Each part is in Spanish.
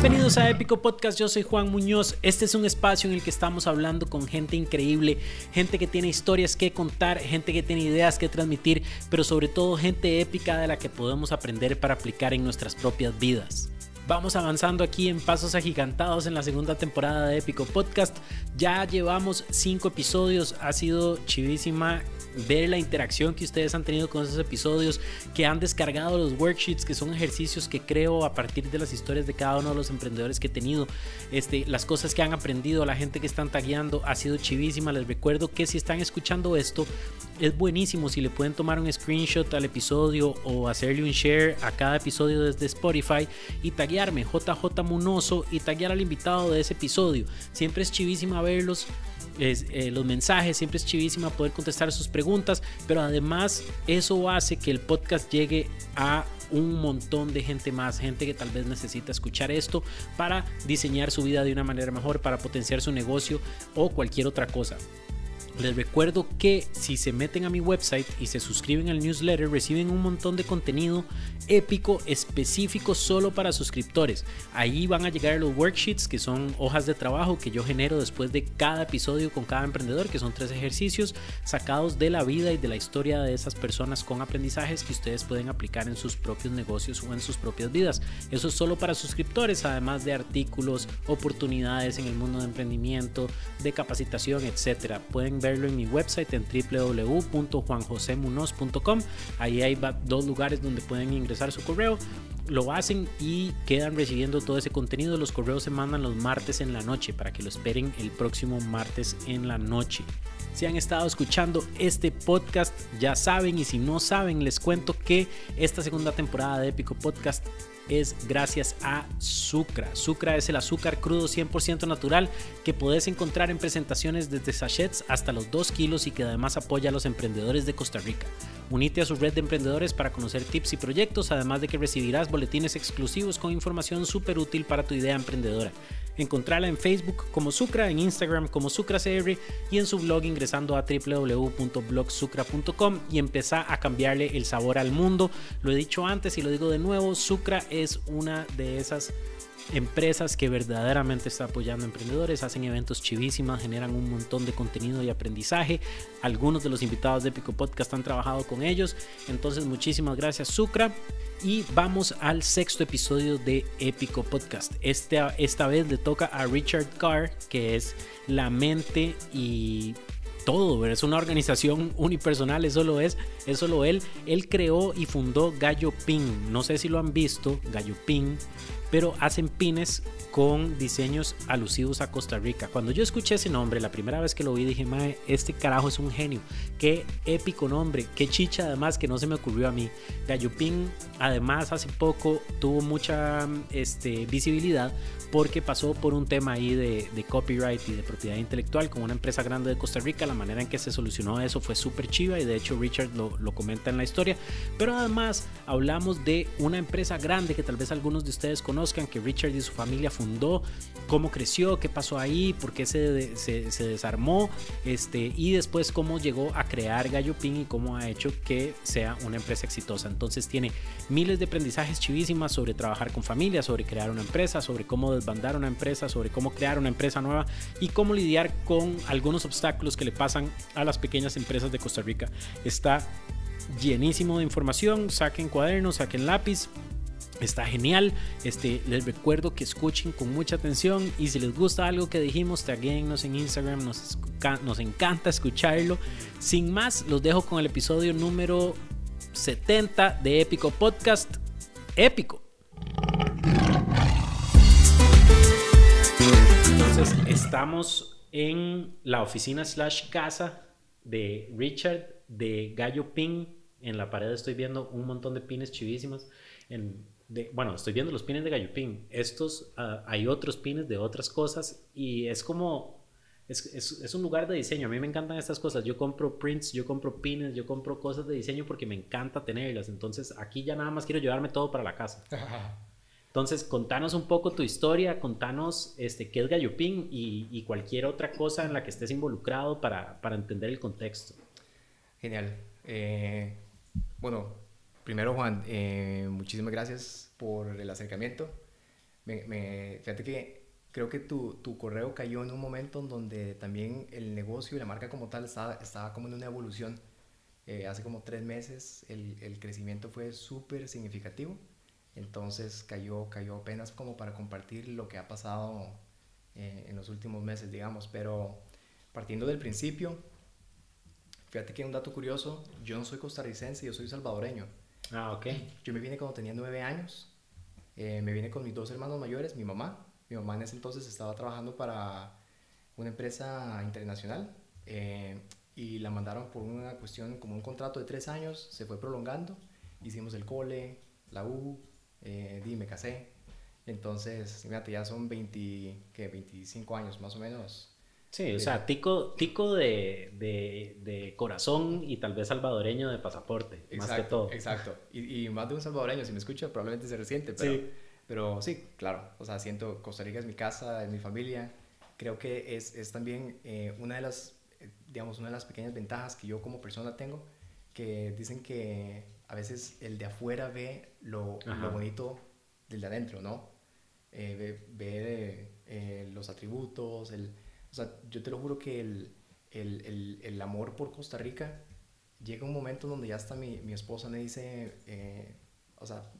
Bienvenidos a Épico Podcast, yo soy Juan Muñoz. Este es un espacio en el que estamos hablando con gente increíble, gente que tiene historias que contar, gente que tiene ideas que transmitir, pero sobre todo gente épica de la que podemos aprender para aplicar en nuestras propias vidas. Vamos avanzando aquí en pasos agigantados en la segunda temporada de Épico Podcast. Ya llevamos cinco episodios, ha sido chivísima ver la interacción que ustedes han tenido con esos episodios, que han descargado los worksheets, que son ejercicios que creo a partir de las historias de cada uno de los emprendedores que he tenido, este, las cosas que han aprendido, la gente que están tagueando, ha sido chivísima. Les recuerdo que si están escuchando esto, es buenísimo si le pueden tomar un screenshot al episodio o hacerle un share a cada episodio desde Spotify y taguearme JJ Munoso y taguear al invitado de ese episodio. Siempre es chivísima verlos. Eh, los mensajes, siempre es chivísima poder contestar sus preguntas, pero además eso hace que el podcast llegue a un montón de gente más, gente que tal vez necesita escuchar esto para diseñar su vida de una manera mejor, para potenciar su negocio o cualquier otra cosa. Les recuerdo que si se meten a mi website y se suscriben al newsletter, reciben un montón de contenido épico específico solo para suscriptores. Ahí van a llegar los worksheets, que son hojas de trabajo que yo genero después de cada episodio con cada emprendedor, que son tres ejercicios sacados de la vida y de la historia de esas personas con aprendizajes que ustedes pueden aplicar en sus propios negocios o en sus propias vidas. Eso es solo para suscriptores, además de artículos, oportunidades en el mundo de emprendimiento, de capacitación, etcétera. Pueden ver en mi website en www.juanjosemunoz.com. Ahí hay dos lugares donde pueden ingresar su correo. Lo hacen y quedan recibiendo todo ese contenido. Los correos se mandan los martes en la noche para que lo esperen el próximo martes en la noche. Si han estado escuchando este podcast, ya saben, y si no saben, les cuento que esta segunda temporada de Épico Podcast es gracias a Sucra. Sucra es el azúcar crudo 100% natural que puedes encontrar en presentaciones desde sachets hasta los 2 kilos y que además apoya a los emprendedores de Costa Rica. Unite a su red de emprendedores para conocer tips y proyectos, además de que recibirás boletines exclusivos con información súper útil para tu idea emprendedora. Encontrarla en Facebook como Sucra, en Instagram como SucraCR y en su blog ingresando a www.blogsucra.com y empezar a cambiarle el sabor al mundo. Lo he dicho antes y lo digo de nuevo, Sucra es una de esas empresas que verdaderamente está apoyando a emprendedores, hacen eventos chivísimas, generan un montón de contenido y aprendizaje. Algunos de los invitados de Épico Podcast han trabajado con ellos. Entonces, muchísimas gracias, Sucra. Y vamos al sexto episodio de Épico Podcast. Este, esta vez le toca a Richard Carr, que es la mente y todo, es una organización unipersonal, eso lo es, eso lo él. Él creó y fundó Gallo Pin. No sé si lo han visto, Gallo Pin pero hacen pines con diseños alusivos a Costa Rica. Cuando yo escuché ese nombre, la primera vez que lo vi, dije, mae, este carajo es un genio. Qué épico nombre, qué chicha además que no se me ocurrió a mí. Gallupín, además, hace poco tuvo mucha este, visibilidad porque pasó por un tema ahí de, copyright y de propiedad intelectual con una empresa grande de Costa Rica. La manera en que se solucionó eso fue súper chiva y de hecho Richard lo, lo comenta en la historia. Pero además hablamos de una empresa grande que tal vez algunos de ustedes conocen que Richard y su familia fundó, cómo creció, qué pasó ahí, por qué se, se, desarmó, este, y después cómo llegó a crear Gallo Pin y cómo ha hecho que sea una empresa exitosa. Entonces tiene miles de aprendizajes chivísimas sobre trabajar con familias, sobre crear una empresa, sobre cómo desbandar una empresa, sobre cómo crear una empresa nueva y cómo lidiar con algunos obstáculos que le pasan a las pequeñas empresas de Costa Rica. Está llenísimo de información, saquen cuadernos, saquen lápiz, Está genial. Este, les recuerdo que escuchen con mucha atención y si les gusta algo que dijimos, taguennos en Instagram. Nos, nos encanta escucharlo. Sin más, los dejo con el episodio número 70 de Épico Podcast. Épico. Entonces, estamos en la oficina slash casa de Richard de Gallo Pin. En la pared estoy viendo un montón de pines chivísimas. En bueno, estoy viendo los pines de Gallupín. Estos, ah, hay otros pines de otras cosas y es como, es, es, un lugar de diseño. A mí me encantan estas cosas. Yo compro prints, yo compro pines, yo compro cosas de diseño porque me encanta tenerlas. Entonces aquí ya nada más quiero llevarme todo para la casa. Entonces, contanos un poco tu historia, contanos este, qué es Gallupín y, y cualquier otra cosa en la que estés involucrado para, para entender el contexto. Genial. Eh, bueno, Primero, Juan, eh, muchísimas gracias por el acercamiento. Me, me, fíjate que creo que tu, tu, correo cayó en un momento en donde también el negocio y la marca como tal estaba, estaba como en una evolución. Eh, hace como tres meses el, el crecimiento fue súper significativo. Entonces cayó, cayó apenas como para compartir lo que ha pasado eh, en los últimos meses, digamos. Pero partiendo del principio, fíjate que un dato curioso, yo no soy costarricense, yo soy salvadoreño. Ah, ok. Yo me vine cuando tenía nueve años. Eh, me vine con mis dos hermanos mayores, mi mamá. Mi mamá en ese entonces estaba trabajando para una empresa internacional eh, y la mandaron por una cuestión como un contrato de tres años, se fue prolongando. Hicimos el cole, la U, eh, di, me casé. Entonces, fíjate, ya son 20, ¿qué? 25 años más o menos Sí, o sea, tico, tico de, de, de, corazón y tal vez salvadoreño de pasaporte, más que todo. Exacto, y, y, más de un salvadoreño, si me escucha, probablemente se resiente, pero sí. pero sí, claro, o sea, siento Costa Rica es mi casa, es mi familia, creo que es, es también eh, una de las, eh, digamos, una de las pequeñas ventajas que yo como persona tengo, que dicen que a veces el de afuera ve lo, lo bonito del de adentro, ¿no? Eh, ve, ve eh, los atributos, el sea, yo te lo juro que el, el, el, el amor por Costa Rica llega un momento donde ya hasta mi, mi esposa me dice, eh, o sea,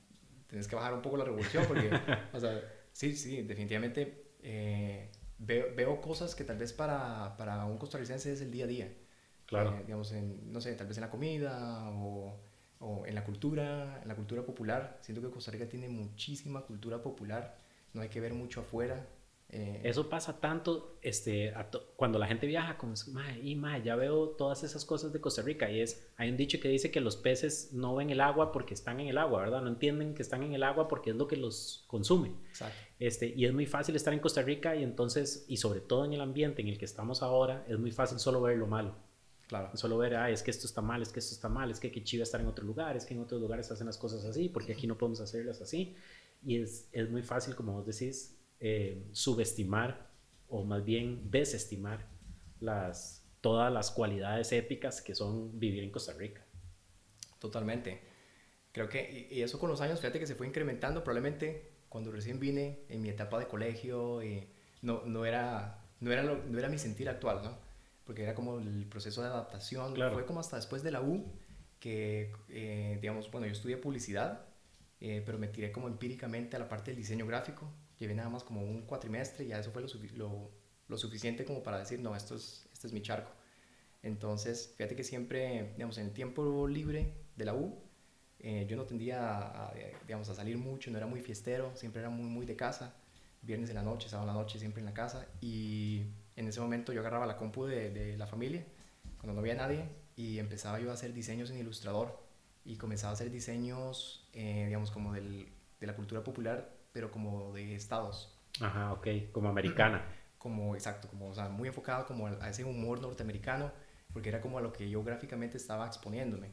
tienes que bajar un poco la revolución porque, o sea, sí, sí, definitivamente eh, veo, veo, cosas que tal vez para, para, un costarricense es el día a día. Claro. Eh, digamos, en, no sé, tal vez en la comida o, o, en la cultura, en la cultura popular. Siento que Costa Rica tiene muchísima cultura popular, no hay que ver mucho afuera, eh, Eso pasa tanto este, cuando la gente viaja, como es, y mae, ya veo todas esas cosas de Costa Rica. Y es, hay un dicho que dice que los peces no ven el agua porque están en el agua, ¿verdad? No entienden que están en el agua porque es lo que los consume. Exacto. Este, y es muy fácil estar en Costa Rica y entonces, y sobre todo en el ambiente en el que estamos ahora, es muy fácil solo ver lo malo. Claro. Solo ver, ah, es que esto está mal, es que esto está mal, es que qué chiva estar en otro lugar, es que en otros lugares hacen las cosas así, porque aquí no podemos hacerlas así. Y es, es muy fácil, como vos decís, eh, subestimar o más bien desestimar las, todas las cualidades épicas que son vivir en Costa Rica. Totalmente. Creo que, y eso con los años, fíjate que se fue incrementando, probablemente cuando recién vine en mi etapa de colegio, y no, no, era, no, era no era mi sentir actual, ¿no? Porque era como el proceso de adaptación, claro. fue como hasta después de la U, que, eh, digamos, bueno, yo estudié publicidad, eh, pero me tiré como empíricamente a la parte del diseño gráfico, llevé nada más como un cuatrimestre y ya eso fue lo, lo, lo, suficiente como para decir, no, esto es, este es mi charco. Entonces, fíjate que siempre, digamos, en el tiempo libre de la U, eh, yo no tendía a, digamos, a salir mucho, no era muy fiestero, siempre era muy, muy de casa, viernes en la noche, sábado en la noche, siempre en la casa. Y en ese momento yo agarraba la compu de, de la familia, cuando no había nadie, y empezaba yo a hacer diseños en Ilustrador. Y comenzaba a hacer diseños, eh, digamos, como del, de la cultura popular pero como de estados. Ajá, ok, como americana. Como, exacto, como, o sea, muy enfocado como a ese humor norteamericano, porque era como a lo que yo gráficamente estaba exponiéndome.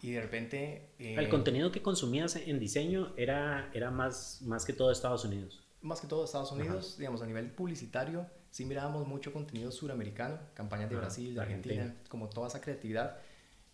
Y de repente... Eh, el contenido que consumías en diseño era, era más, más que todo Estados Unidos. Más que todo Estados Unidos, Ajá. digamos, a nivel publicitario, sí mirábamos mucho contenido suramericano, campañas de Ajá, Brasil, de Argentina, Argentina, como toda esa creatividad.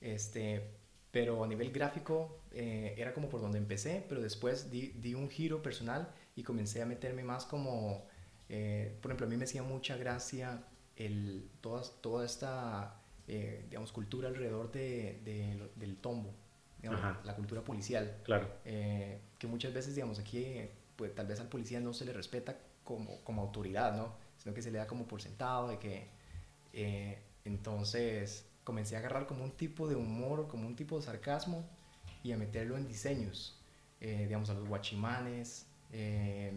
Este, pero a nivel gráfico eh, era como por donde empecé, pero después di, di, un giro personal y comencé a meterme más como, eh, por ejemplo, a mí me hacía mucha gracia el, toda, toda esta, eh, digamos, cultura alrededor de, de, del tombo, digamos, la cultura policial. Claro. Eh, que muchas veces, digamos, aquí, pues tal vez al policía no se le respeta como, como autoridad, ¿no? Sino que se le da como por sentado de que, eh, entonces comencé a agarrar como un tipo de humor, como un tipo de sarcasmo y a meterlo en diseños, eh, digamos, a los guachimanes, eh,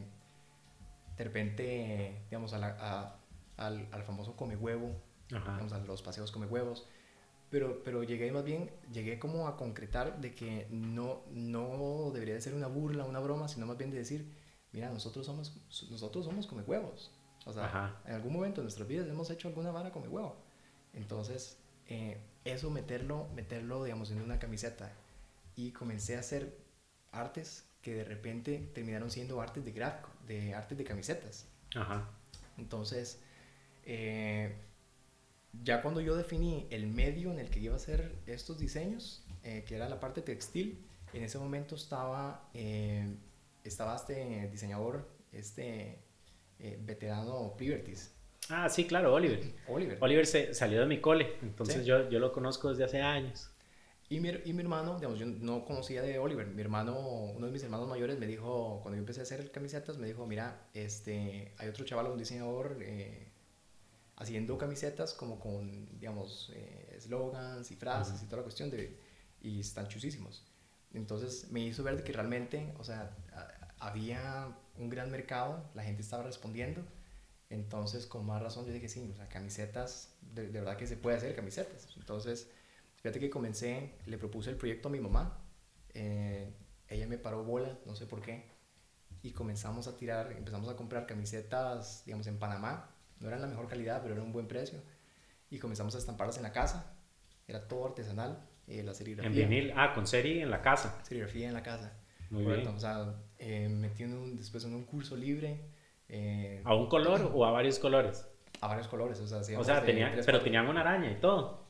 de repente, digamos, a la, a, al, al, famoso come huevo, digamos, a los paseos come huevos, pero, pero llegué más bien, llegué como a concretar de que no, no debería de ser una burla, una broma, sino más bien de decir, mira, nosotros somos, nosotros somos come huevos. O sea, Ajá. en algún momento de nuestras vidas hemos hecho alguna vara come huevo. Entonces, eh, eso meterlo, meterlo, digamos, en una camiseta. Y comencé a hacer artes que de repente terminaron siendo artes de gráfico, de artes de camisetas. Ajá. Entonces, eh, ya cuando yo definí el medio en el que iba a hacer estos diseños, eh, que era la parte textil, en ese momento estaba, eh, estaba este diseñador, este veterano Pivertis. Ah, sí, claro, Oliver. Oliver. Oliver se salió de mi cole, entonces yo, yo lo conozco desde hace años. Y mi, y mi, hermano, digamos, yo no conocía de Oliver. Mi hermano, uno de mis hermanos mayores me dijo, cuando yo empecé a hacer camisetas, me dijo, mira, este, hay otro chaval, un diseñador, eh, haciendo camisetas como con, digamos, eh, slogans y frases y toda la cuestión, de, y están chusísimos. Entonces me hizo ver que realmente, o sea, había un gran mercado, la gente estaba respondiendo. Entonces, con más razón, yo dije, sí, o sea, camisetas, de, de verdad que se puede hacer camisetas. Entonces, Fíjate que comencé, le propuse el proyecto a mi mamá, eh, ella me paró bola, no sé por qué, y comenzamos a tirar, empezamos a comprar camisetas, digamos, en Panamá, no eran la mejor calidad, pero era un buen precio, y comenzamos a estamparlas en la casa, era todo artesanal, eh, la serigrafía. En vinil, ah, con serie en la casa. Serigrafía en la casa. Muy bien. O sea, eh, metí un, después en un curso libre. Eh, ¿A un color o a varios colores? A varios colores, o sea, o sea tenía, pero tenían una araña y todo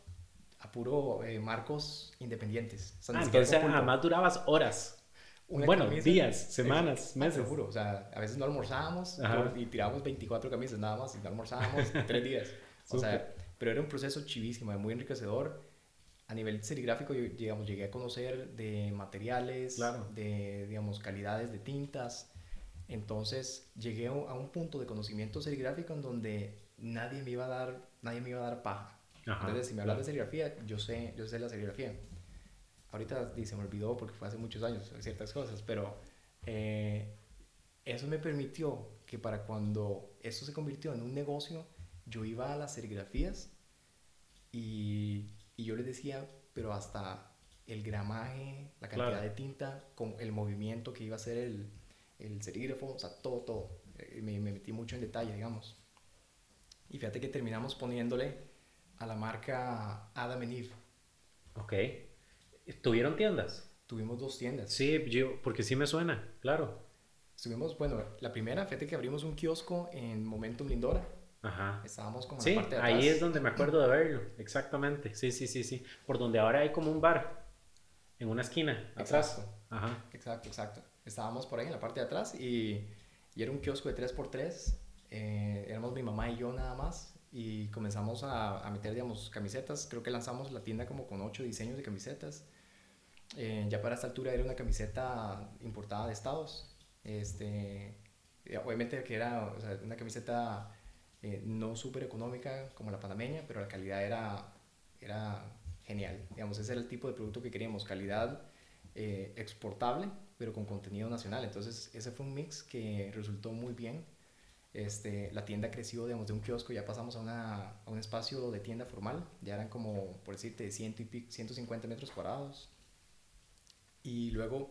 puro eh, marcos independientes. ah, entonces además durabas horas. bueno, días, semanas, meses. Seguro, o sea, a veces no almorzábamos y tirábamos 24 camisas nada más y no almorzábamos tres días. O sea, pero era un proceso chivísimo, muy enriquecedor. A nivel serigráfico, digamos, llegué a conocer de materiales, de, digamos, calidades de tintas. Entonces, llegué a un punto de conocimiento serigráfico en donde nadie me iba a dar, nadie me iba a dar paja. Entonces, si me hablas de serigrafía, yo sé, yo sé la serigrafía. Ahorita se me olvidó porque fue hace muchos años ciertas cosas, pero eh, eso me permitió que para cuando esto se convirtió en un negocio, yo iba a las serigrafías y, y yo les decía, pero hasta el gramaje, la cantidad de tinta, con el movimiento que iba a hacer el, el serígrafo, o sea, todo, todo. Eh, me, me, metí mucho en detalle, digamos. Y fíjate que terminamos poniéndole a la marca Adam Eve. Ok. ¿Tuvieron tiendas? Tuvimos dos tiendas. Sí, yo, porque sí me suena, claro. Estuvimos, bueno, la primera, fíjate que abrimos un kiosco en Momentum Lindora. Ajá. Estábamos como en la parte de atrás. ahí es donde me acuerdo de verlo, exactamente. Sí, sí, sí, sí. Por donde ahora hay como un bar, en una esquina, atrás. Exacto. Ajá. Exacto, exacto. Estábamos por ahí en la parte de atrás y, y era un kiosco de 3x3. Eh, éramos mi mamá y yo nada más y comenzamos a, a, meter, digamos, camisetas. Creo que lanzamos la tienda como con ocho diseños de camisetas. Eh, ya para esta altura era una camiseta importada de Estados. Este, eh, obviamente que era o sea, una camiseta eh, no súper económica como la panameña, pero la calidad era, era genial. Digamos, ese era el tipo de producto que queríamos, calidad exportable, pero con contenido nacional. Entonces, ese fue un mix que resultó muy bien este, la tienda creció, digamos, de un kiosco, ya pasamos a, una, a un espacio de tienda formal, ya eran como, por decirte, 100 y 150 metros cuadrados. Y luego,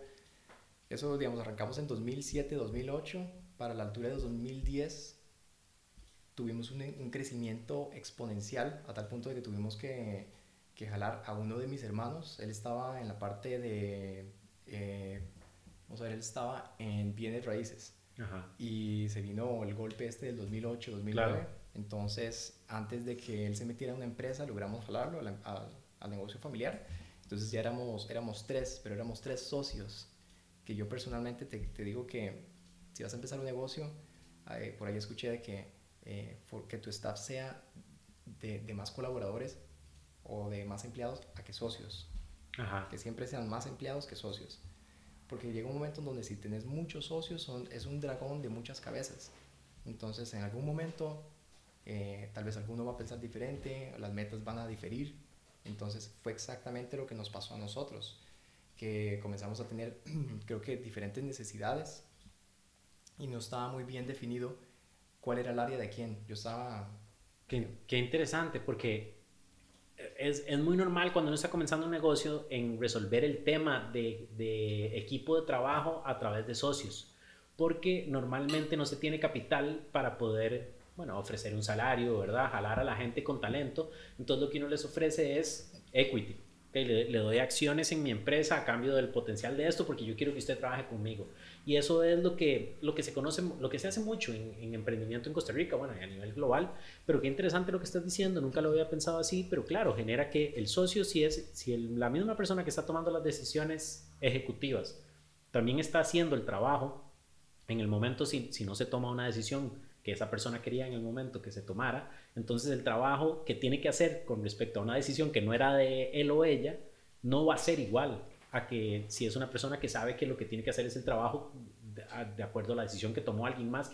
eso, digamos, arrancamos en 2007, 2008, para la altura de 2010 tuvimos un, un crecimiento exponencial, a tal punto de que tuvimos que, que, jalar a uno de mis hermanos, él estaba en la parte de, eh, vamos a ver, él estaba en bienes raíces y se vino el golpe este del 2008, 2009. Entonces, antes de que él se metiera en una empresa, logramos jalarlo al negocio familiar. Entonces ya éramos, éramos tres, pero éramos tres socios. Que yo personalmente te, te digo que si vas a empezar un negocio, eh, por ahí escuché de que, eh, que tu staff sea de, de, más colaboradores o de más empleados a que socios. Que siempre sean más empleados que socios porque llega un momento en donde si tienes muchos socios son, es un dragón de muchas cabezas. Entonces en algún momento eh, tal vez alguno va a pensar diferente, las metas van a diferir. Entonces fue exactamente lo que nos pasó a nosotros, que comenzamos a tener creo que diferentes necesidades y no estaba muy bien definido cuál era el área de quién. Yo estaba... Qué, qué interesante, porque es, es, muy normal cuando uno está comenzando un negocio en resolver el tema de, de, equipo de trabajo a través de socios, porque normalmente no se tiene capital para poder, bueno, ofrecer un salario, ¿verdad? Jalar a la gente con talento. Entonces lo que uno les ofrece es equity. Le, le, doy acciones en mi empresa a cambio del potencial de esto porque yo quiero que usted trabaje conmigo. Y eso es lo que, lo que se conoce, lo que se hace mucho en, emprendimiento en Costa Rica, bueno, a nivel global. Pero qué interesante lo que estás diciendo, nunca lo había pensado así, pero claro, genera que el socio, si es si la misma persona que está tomando las decisiones ejecutivas, también está haciendo el trabajo En el momento, si, si no se toma una decisión que esa persona quería en el momento que se tomara, entonces el trabajo que tiene que hacer con respecto a una decisión que no era de él o ella, no va a ser igual a que si es una persona que sabe que lo que tiene que hacer es el trabajo de, acuerdo a la decisión que tomó alguien más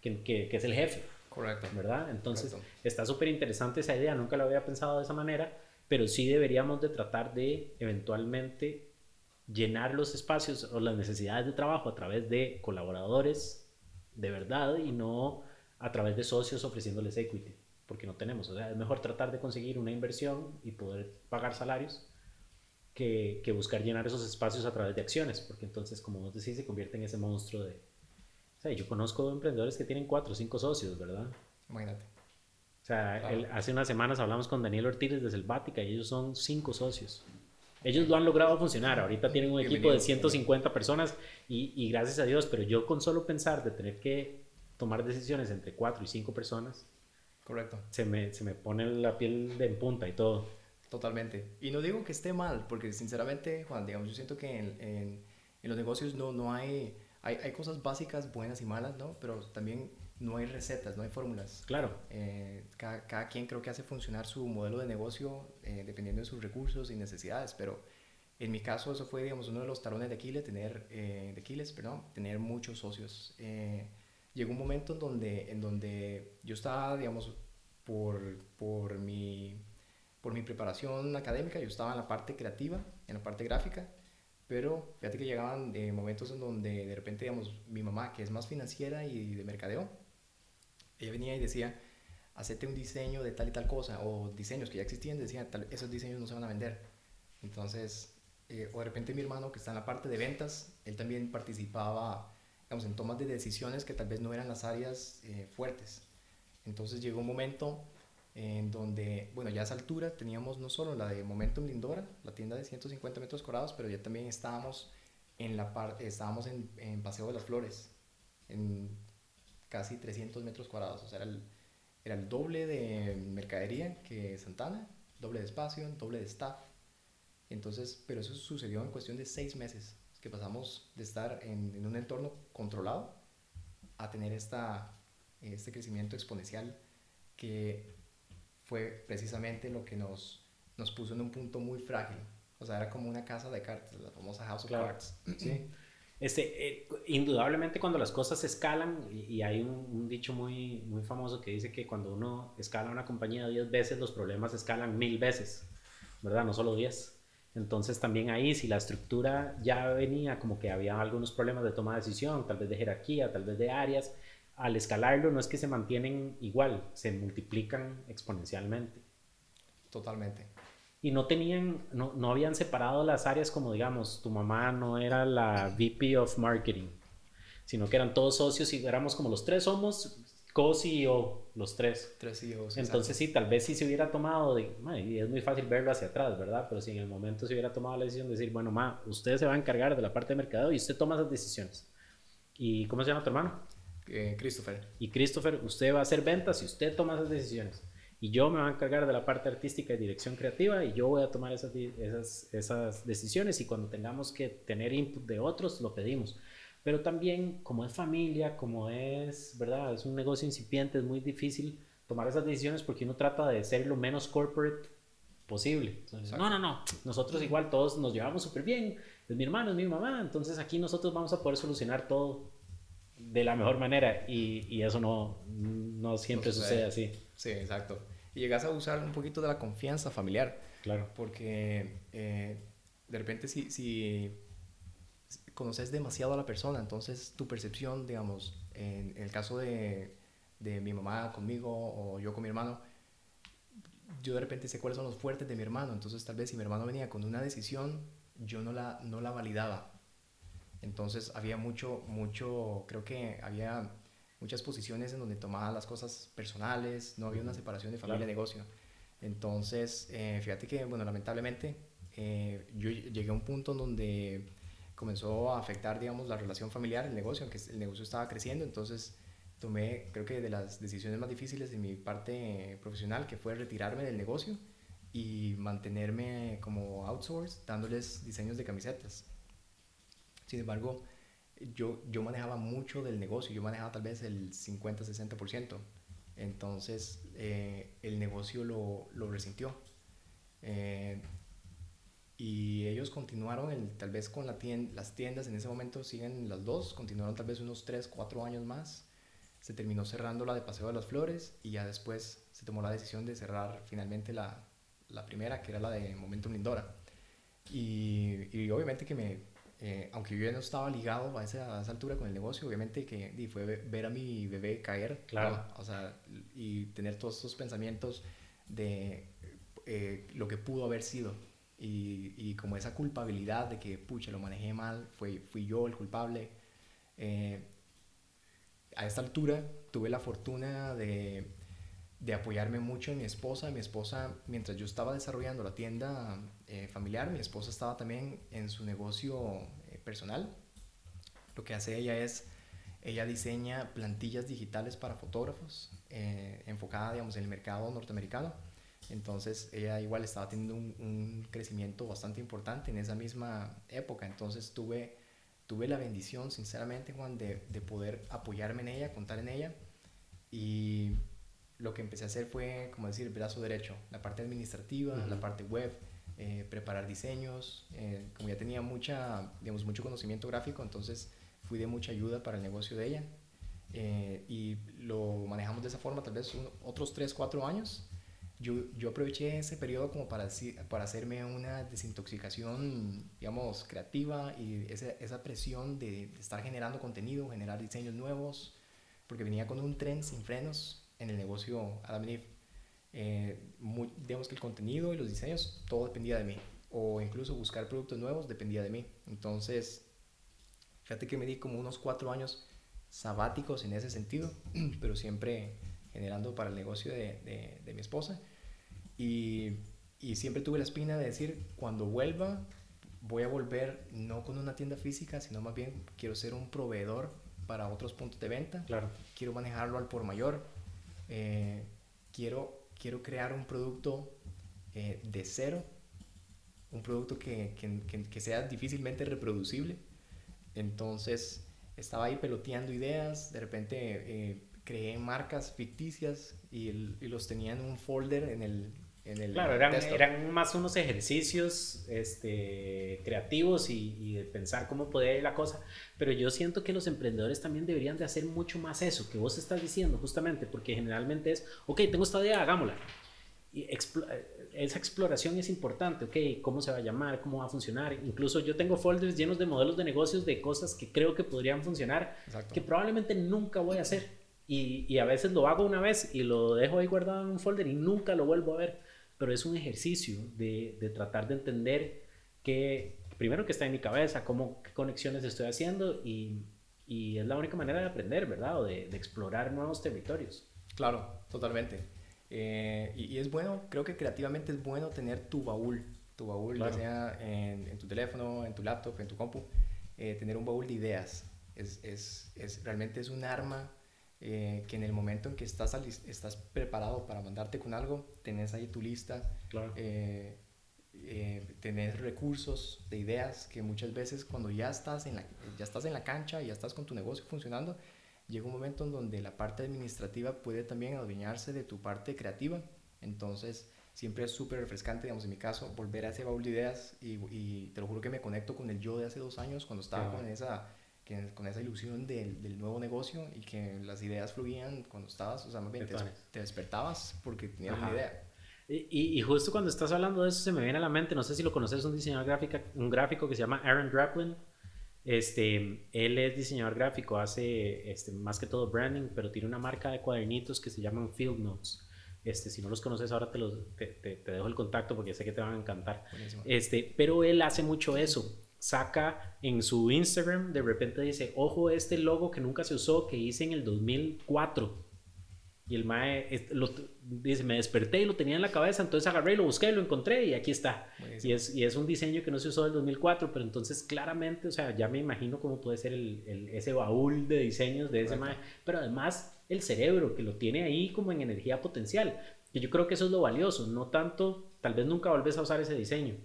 que, que, que es el jefe. Correcto. ¿Verdad? Entonces está súper interesante esa idea, nunca lo había pensado de esa manera, pero sí deberíamos de tratar de eventualmente llenar los espacios o las necesidades de trabajo a través de colaboradores de verdad y no a través de socios ofreciéndoles equity, porque no tenemos. O sea, es mejor tratar de conseguir una inversión y poder pagar salarios que, que buscar llenar esos espacios a través de acciones, porque entonces, como vos decís, se convierte en ese monstruo de... O sea, yo conozco emprendedores que tienen cuatro o cinco socios, ¿verdad? Imagínate. O sea, hace unas semanas hablamos con Daniel Ortiz de Selvática y ellos son cinco socios. Ellos lo han logrado funcionar. Ahorita tienen un equipo de 150 personas y, y, gracias a Dios, pero yo con solo pensar de tener que tomar decisiones entre cuatro y cinco personas, correcto, se me, se me pone la piel de en punta y todo. Totalmente. Y no digo que esté mal, porque sinceramente, Juan, digamos, yo siento que en, en, en los negocios no, no hay, hay, hay, cosas básicas buenas y malas, ¿no? Pero también no hay recetas, no hay fórmulas. Claro. Eh, cada, cada, quien creo que hace funcionar su modelo de negocio eh, dependiendo de sus recursos y necesidades, pero en mi caso eso fue, digamos, uno de los talones de Aquiles, tener, eh, de Aquiles, perdón, tener muchos socios. llegó un momento en donde, en donde yo estaba, digamos, por, por mi por mi preparación académica, yo estaba en la parte creativa, en la parte gráfica, pero fíjate que llegaban de momentos en donde de repente, digamos, mi mamá, que es más financiera y de mercadeo, ella venía y decía, hacete un diseño de tal y tal cosa, o diseños que ya existían, decía, esos diseños no se van a vender. Entonces, eh, o de repente mi hermano, que está en la parte de ventas, él también participaba, digamos, en tomas de decisiones que tal vez no eran las áreas eh, fuertes. Entonces llegó un momento en donde, bueno, ya a esa altura teníamos no solo la de Momentum Lindora, la tienda de 150 metros cuadrados, pero ya también estábamos en la parte, estábamos en, en, Paseo de las Flores, en casi 300 metros cuadrados, o sea, era el, era el doble de mercadería que Santana, doble de espacio, doble de staff. Entonces, pero eso sucedió en cuestión de seis meses, que pasamos de estar en, en un entorno controlado a tener esta, este crecimiento exponencial que fue precisamente lo que nos, nos puso en un punto muy frágil. O sea, era como una casa de cartas, la famosa House of Cards. Sí. Este, eh, indudablemente cuando las cosas escalan, y, hay un, dicho muy, muy famoso que dice que cuando uno escala una compañía 10 veces, los problemas escalan mil veces, ¿verdad? No solo 10. Entonces también ahí, si la estructura ya venía como que había algunos problemas de toma de decisión, tal vez de jerarquía, tal vez de áreas, al escalarlo no es que se mantienen igual, se multiplican exponencialmente. Totalmente. Y no tenían, no, no habían separado las áreas como digamos, tu mamá no era la VP of Marketing, sino que eran todos socios y éramos como los tres somos co-CEO, los tres. Tres CEOs. Entonces sí, tal vez si se hubiera tomado, y es muy fácil verlo hacia atrás, ¿verdad? Pero si en el momento se hubiera tomado la decisión de decir, bueno, ma, usted se va a encargar de la parte de mercado y usted toma esas decisiones. ¿Y cómo se llama tu hermano? Eh, Christopher. Y Christopher, usted va a hacer ventas y usted toma esas decisiones. Y yo me voy a encargar de la parte artística y dirección creativa y yo voy a tomar esas, decisiones y cuando tengamos que tener input de otros, lo pedimos. Pero también, como es familia, como es, ¿verdad? Es un negocio incipiente, es muy difícil tomar esas decisiones porque uno trata de ser lo menos corporate posible. no, no, no, nosotros igual todos nos llevamos súper bien, es mi hermano, es mi mamá, entonces aquí nosotros vamos a poder solucionar todo de la mejor manera y, y eso no, no siempre sucede. así. Sí, exacto. Y llegas a usar un poquito de la confianza familiar. Claro. Porque eh, de repente si, si conoces demasiado a la persona, entonces tu percepción, digamos, en, el caso de, de, mi mamá conmigo o yo con mi hermano, yo de repente sé cuáles son los fuertes de mi hermano, entonces tal vez si mi hermano venía con una decisión, yo no la, no la validaba entonces había mucho, mucho, creo que había muchas posiciones en donde tomaba las cosas personales, no había una separación de familia y negocio. Entonces, eh, fíjate que, bueno, lamentablemente, eh, yo llegué a un punto en donde comenzó a afectar, digamos, la relación familiar, el negocio, aunque el negocio estaba creciendo, entonces tomé, creo que de las decisiones más difíciles de mi parte profesional, que fue retirarme del negocio y mantenerme como outsource, dándoles diseños de camisetas. Sin embargo, yo, yo manejaba mucho del negocio, yo manejaba tal vez el 50-60%. Entonces, eh, el negocio lo, lo resintió. Eh, y ellos continuaron, el, tal vez con la tienda, las tiendas, en ese momento siguen las dos, continuaron tal vez unos 3, 4 años más. Se terminó cerrando la de Paseo de las Flores y ya después se tomó la decisión de cerrar finalmente la, la primera, que era la de Momentum Lindora. Y, y obviamente que me, eh, aunque yo ya no estaba ligado a esa, a esa, altura con el negocio, obviamente que y fue ver a mi bebé caer, claro. o sea, y tener todos esos pensamientos de eh, lo que pudo haber sido y, y, como esa culpabilidad de que, pucha, lo manejé mal, fui, fui yo el culpable. Eh, a esta altura tuve la fortuna de, de, apoyarme mucho en mi esposa. Mi esposa, mientras yo estaba desarrollando la tienda eh, familiar, mi esposa estaba también en su negocio eh, personal. Lo que hace ella es, ella diseña plantillas digitales para fotógrafos, eh, enfocada, digamos, en el mercado norteamericano. Entonces ella igual estaba teniendo un, crecimiento bastante importante en esa misma época. Entonces tuve, tuve la bendición, sinceramente, Juan, de, de, poder apoyarme en ella, contar en ella. Y lo que empecé a hacer fue, como decir, el brazo derecho, la parte administrativa, uh -huh. la parte web, eh, preparar diseños. Eh, como ya tenía mucha, digamos, mucho conocimiento gráfico, entonces fui de mucha ayuda para el negocio de ella. Eh, y lo manejamos de esa forma, tal vez un, otros 3, 4 años yo, yo aproveché ese periodo como para, para hacerme una desintoxicación, digamos, creativa y esa, esa presión de, estar generando contenido, generar diseños nuevos, porque venía con un tren sin frenos en el negocio Adam Eve. Eh, muy, digamos que el contenido y los diseños, todo dependía de mí. O incluso buscar productos nuevos dependía de mí. Entonces, fíjate que me di como unos cuatro años sabáticos en ese sentido, pero siempre generando para el negocio de, de, de mi esposa. Y, y, siempre tuve la espina de decir, cuando vuelva, voy a volver no con una tienda física, sino más bien quiero ser un proveedor para otros puntos de venta. Claro. Quiero manejarlo al por mayor. Eh, quiero, quiero crear un producto eh, de cero, un producto que, que, que, sea difícilmente reproducible. Entonces estaba ahí peloteando ideas, de repente eh, creé marcas ficticias y, los tenía en un folder en el... En el claro, eran, eran, más unos ejercicios este, creativos y, y, de pensar cómo podía ir la cosa, pero yo siento que los emprendedores también deberían de hacer mucho más eso que vos estás diciendo justamente, porque generalmente es, ok, tengo esta idea, hagámosla. Y esa exploración es importante, ok, cómo se va a llamar, cómo va a funcionar. Incluso yo tengo folders llenos de modelos de negocios de cosas que creo que podrían funcionar, Exacto. que probablemente nunca voy a hacer y, y, a veces lo hago una vez y lo dejo ahí guardado en un folder y nunca lo vuelvo a ver. Pero es un ejercicio de, de tratar de entender que, primero que está en mi cabeza, cómo, qué conexiones estoy haciendo y, y es la única manera de aprender, ¿verdad? O de, de explorar nuevos territorios. Claro, totalmente. Eh, y, y, es bueno, creo que creativamente es bueno tener tu baúl, tu baúl, claro. ya sea en, en, tu teléfono, en tu laptop, en tu compu, eh, tener un baúl de ideas. Es, es, es, realmente es un arma eh, que en el momento en que estás, estás preparado para mandarte con algo, tenés ahí tu lista, claro. eh, eh, tenés recursos de ideas que muchas veces cuando ya estás, en la, ya estás en la cancha, ya estás con tu negocio funcionando, llega un momento en donde la parte administrativa puede también adueñarse de tu parte creativa. Entonces, siempre es súper refrescante, digamos, en mi caso, volver a ese baúl de ideas y, y, te lo juro que me conecto con el yo de hace dos años cuando estaba con esa que, con esa ilusión del, del, nuevo negocio y que las ideas fluían cuando estabas, o sea, más bien te, te, despertabas porque tenías Ajá. una idea. Y, y, justo cuando estás hablando de eso se me viene a la mente, no sé si lo conoces, un diseñador gráfico, un gráfico que se llama Aaron Draplin. Este, él es diseñador gráfico, hace este, más que todo branding, pero tiene una marca de cuadernitos que se llaman Field Notes. Este, si no los conoces ahora te, los, te, te, te dejo el contacto porque sé que te van a encantar. Este, pero él hace mucho eso saca en su Instagram, de repente dice, ojo este logo que nunca se usó, que hice en el 2004. Y el mae lo, dice, me desperté y lo tenía en la cabeza, entonces agarré y lo busqué y lo encontré y aquí está. Y es, y es, un diseño que no se usó del 2004, pero entonces claramente, o sea, ya me imagino cómo puede ser el, el, ese baúl de diseños de ese mae. Pero además el cerebro que lo tiene ahí como en energía potencial. Que yo creo que eso es lo valioso, no tanto, tal vez nunca volvés a usar ese diseño,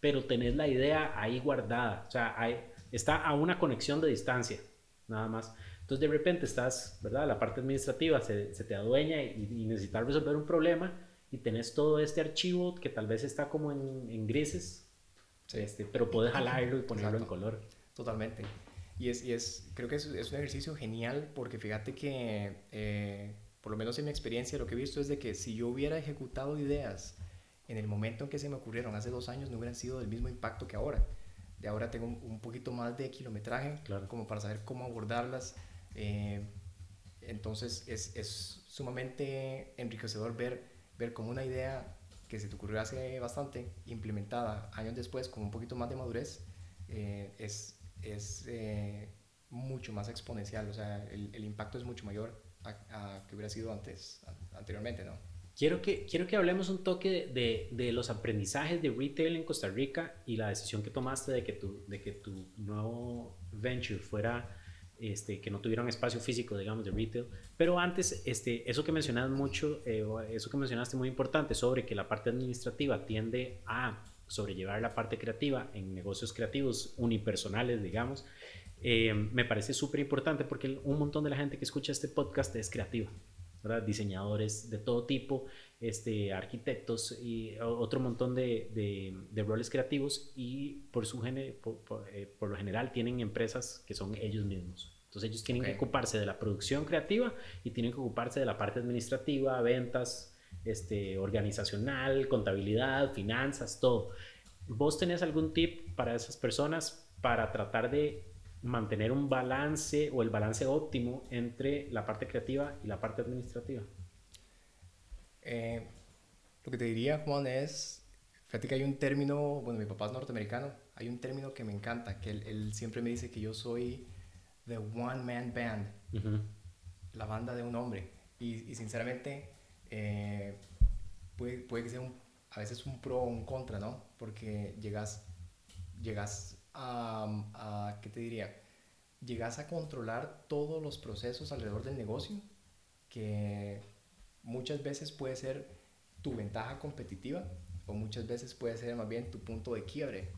pero tenés la idea ahí guardada. O sea, hay, está a una conexión de distancia, nada más. Entonces de repente estás, ¿verdad? La parte administrativa se, se te adueña y, y, necesitas resolver un problema y tenés todo este archivo que tal vez está como en, en grises, este, pero puedes jalarlo y ponerlo en color. Totalmente. Y es, y es creo que es, es, un ejercicio genial porque fíjate que, eh, por lo menos en mi experiencia, lo que he visto es de que si yo hubiera ejecutado ideas en el momento en que se me ocurrieron hace dos años, no hubieran sido del mismo impacto que ahora. De ahora tengo un, poquito más de kilometraje claro. como para saber cómo abordarlas eh, entonces es, es, sumamente enriquecedor ver, ver cómo una idea que se te ocurrió hace bastante, implementada años después con un poquito más de madurez, eh, es, es eh, mucho más exponencial, o sea, el, el impacto es mucho mayor a, a, que hubiera sido antes, anteriormente, ¿no? Quiero que, quiero que hablemos un toque de, de, los aprendizajes de retail en Costa Rica y la decisión que tomaste de que tu, de que tu nuevo venture fuera este, que no tuvieron espacio físico, digamos, de retail. Pero antes, este, eso que mencionas mucho, eh, eso que mencionaste muy importante sobre que la parte administrativa tiende a sobrellevar la parte creativa en negocios creativos unipersonales, digamos, eh, me parece súper importante porque un montón de la gente que escucha este podcast es creativa. ¿Verdad? diseñadores de todo tipo, este, arquitectos y otro montón de, de, de roles creativos y por, su por, por, eh, por, lo general tienen empresas que son ellos mismos. Entonces ellos tienen okay. que ocuparse de la producción creativa y tienen que ocuparse de la parte administrativa, ventas, este, organizacional, contabilidad, finanzas, todo. ¿Vos tenés algún tip para esas personas para tratar de mantener un balance o el balance óptimo entre la parte creativa y la parte administrativa? Eh, lo que te diría, Juan, es, fíjate que hay un término, bueno, mi papá es norteamericano, hay un término que me encanta, que él, él siempre me dice que yo soy the one man band, uh -huh. la banda de un hombre. Y, y sinceramente, eh, puede, puede, que sea un, a veces un pro o un contra, ¿no? Porque llegas, llegas a, a, ¿qué te diría? Llegas a controlar todos los procesos alrededor del negocio, que muchas veces puede ser tu ventaja competitiva o muchas veces puede ser más bien tu punto de quiebre.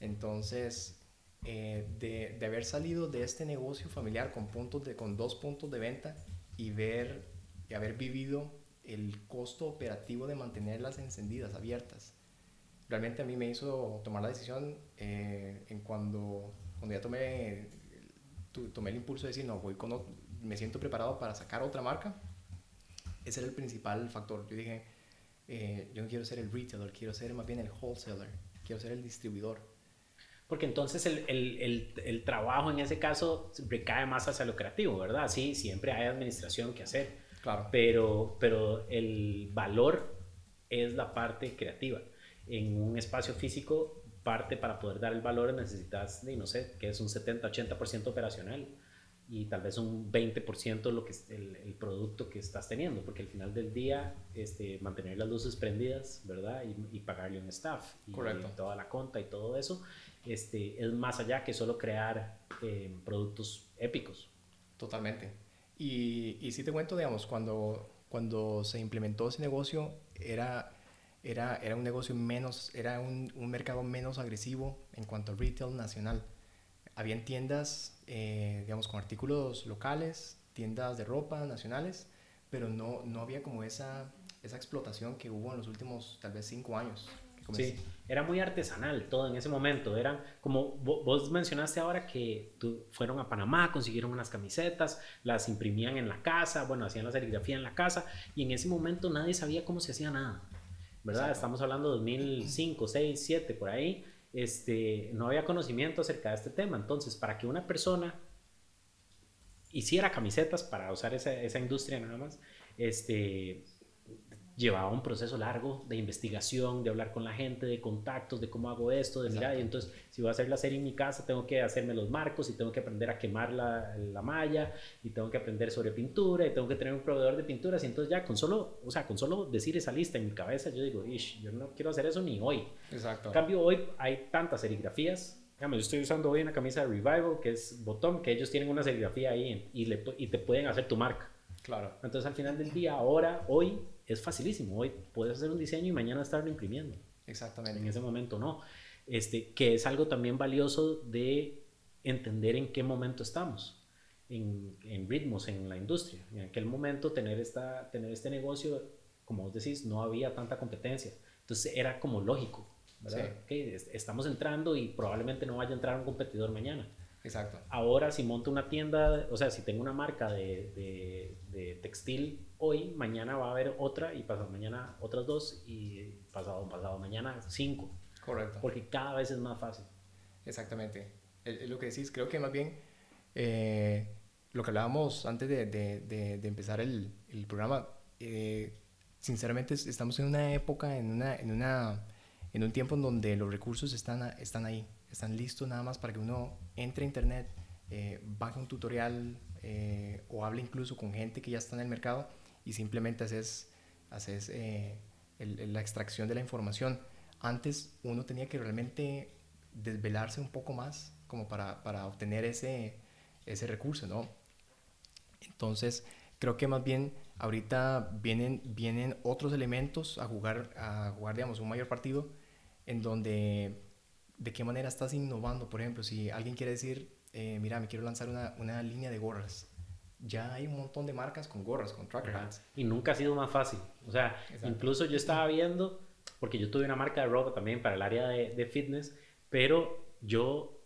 Entonces, eh, de, de, haber salido de este negocio familiar con, puntos de, con dos puntos de venta y ver y haber vivido el costo operativo de mantenerlas encendidas, abiertas. Realmente a mí me hizo tomar la decisión eh, en cuando, cuando ya tomé, tomé el impulso de decir, no, voy con, me siento preparado para sacar otra marca. Ese era el principal factor. Yo dije, eh, yo no quiero ser el retailer, quiero ser más bien el wholesaler, quiero ser el distribuidor porque entonces el, el, el, el, trabajo en ese caso recae más hacia lo creativo, ¿verdad? Sí, siempre hay administración que hacer, claro. pero, pero el valor es la parte creativa. En un espacio físico, parte para poder dar el valor necesitas, no sé, que es un 70-80% operacional y tal vez un 20% lo que es el, el, producto que estás teniendo, porque al final del día este, mantener las luces prendidas, ¿verdad? Y, y pagarle un staff y, Correcto. y toda la conta y todo eso este, es más allá que solo crear eh, productos épicos. Totalmente. Y, y si te cuento, digamos, cuando, cuando se implementó ese negocio, era, era, era un negocio menos, era un, un mercado menos agresivo en cuanto a retail nacional. Habían tiendas, eh, digamos, con artículos locales, tiendas de ropa nacionales, pero no, no había como esa, esa explotación que hubo en los últimos tal vez cinco años. Sí, era muy artesanal todo en ese momento. Eran como vos mencionaste ahora que tú, fueron a Panamá, consiguieron unas camisetas, las imprimían en la casa, bueno, hacían la serigrafía en la casa y en ese momento nadie sabía cómo se hacía nada. ¿Verdad? Exacto. Estamos hablando de 2005, 6, 7, por ahí. Este, no había conocimiento acerca de este tema. Entonces, para que una persona hiciera camisetas para usar esa, esa industria nada más, este, llevaba un proceso largo de investigación, de hablar con la gente, de contactos, de cómo hago esto, de mira, y entonces si voy a hacer la serie en mi casa, tengo que hacerme los marcos y tengo que aprender a quemar la, la, malla y tengo que aprender sobre pintura y tengo que tener un proveedor de pinturas y entonces ya con solo, o sea, con solo decir esa lista en mi cabeza, yo digo, Ish, yo no quiero hacer eso ni hoy. Exacto. En cambio, hoy hay tantas serigrafías. Digamos, yo estoy usando hoy una camisa de Revival que es botón, que ellos tienen una serigrafía ahí y, le, y te pueden hacer tu marca. Claro. Entonces al final del día, ahora, hoy, es facilísimo. Hoy puedes hacer un diseño y mañana estarlo imprimiendo. Exactamente. En ese momento no. Este, que es algo también valioso de entender en qué momento estamos. En, en, ritmos en la industria. En aquel momento tener, esta, tener este negocio, como vos decís, no había tanta competencia. Entonces era como lógico, ¿verdad? estamos entrando y probablemente no vaya a entrar un competidor mañana. Exacto. Ahora, si monto una tienda, o sea, si tengo una marca de, de, textil hoy, mañana va a haber otra y pasado mañana otras dos y pasado, pasado mañana cinco. Correcto. Porque cada vez es más fácil. Exactamente. Es lo que decís, creo que más bien eh, lo que hablábamos antes de, de empezar el, el programa, eh, sinceramente estamos en una época, en, una, en, una, en un tiempo en donde los recursos están, están ahí están listos nada más para que uno entre a internet, eh, baje un tutorial eh, o hable incluso con gente que ya está en el mercado y simplemente haces, haces eh, la extracción de la información. Antes uno tenía que realmente desvelarse un poco más como para, para obtener ese, ese recurso, ¿no? Entonces, creo que más bien ahorita vienen, vienen otros elementos a jugar, a jugar, digamos, un mayor partido en donde de qué manera estás innovando. Por ejemplo, si alguien quiere decir, eh, mira, me quiero lanzar una, una, línea de gorras. Ya hay un montón de marcas con gorras, con tracker hats. Y nunca ha sido más fácil. O sea, incluso yo estaba viendo, porque yo tuve una marca de ropa también para el área de, de fitness, pero yo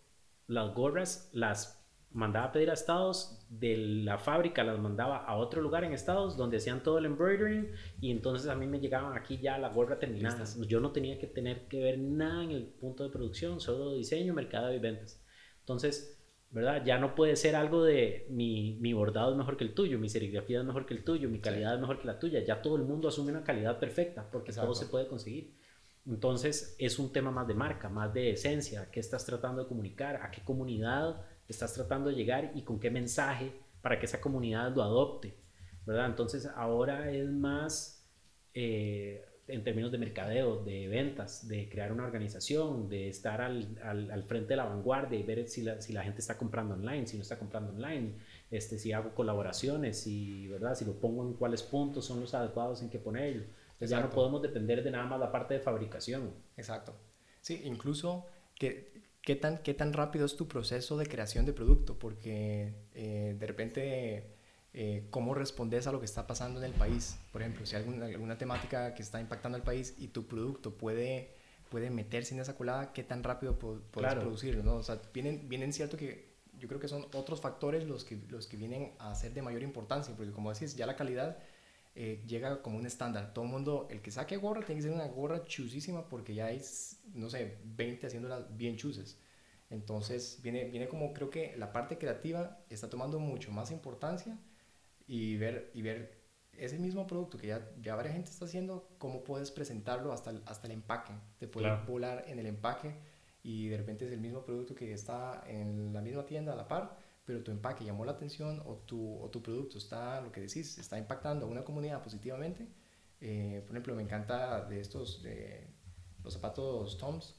las gorras las mandaba a pedir a Estados, de la fábrica las mandaba a otro lugar en Estados donde hacían todo el embroidering y entonces a mí me llegaban aquí ya la gorra terminada. Yo no tenía que tener que ver nada en el punto de producción, solo diseño, mercado y ventas. Entonces, ¿verdad? Ya no puede ser algo de mi, mi bordado es mejor que el tuyo, mi serigrafía es mejor que el tuyo, mi calidad es mejor que la tuya. Ya todo el mundo asume una calidad perfecta porque todo se puede conseguir. Entonces es un tema más de marca, más de esencia, qué estás tratando de comunicar, a qué comunidad estás tratando de llegar y con qué mensaje para que esa comunidad lo adopte, ¿verdad? Entonces ahora es más eh, en términos de mercadeo, de ventas, de crear una organización, de estar al, al, frente de la vanguardia y ver si la, si la, gente está comprando online, si no está comprando online, este, si hago colaboraciones, si, ¿verdad? si lo pongo en cuáles puntos son los adecuados en que ponerlo. ya no podemos depender de nada más la parte de fabricación. Exacto. Sí, incluso que ¿Qué tan, ¿Qué tan rápido es tu proceso de creación de producto? Porque eh, de repente, eh, ¿cómo respondes a lo que está pasando en el país? Por ejemplo, si hay alguna, alguna temática que está impactando al país y tu producto puede, puede meterse en esa colada, ¿qué tan rápido puedes producirlo? ¿no? O sea, vienen, vienen cierto que yo creo que son otros factores los que, los que vienen a ser de mayor importancia, porque como decís, ya la calidad eh, llega como un estándar. Todo el mundo, el que saque gorra, tiene que ser una gorra chusísima porque ya hay, no sé, 20 haciéndolas bien chuses. Entonces, viene, viene como creo que la parte creativa está tomando mucho más importancia y ver, y ver ese mismo producto que ya, ya varias gente está haciendo, cómo puedes presentarlo hasta el, hasta el empaque. Te puedes volar en el empaque y de repente es el mismo producto que está en la misma tienda a la par pero tu empaque llamó la atención o tu, o tu producto está, lo que decís, está impactando a una comunidad positivamente. Eh, por ejemplo, me encanta de estos, de los zapatos Toms,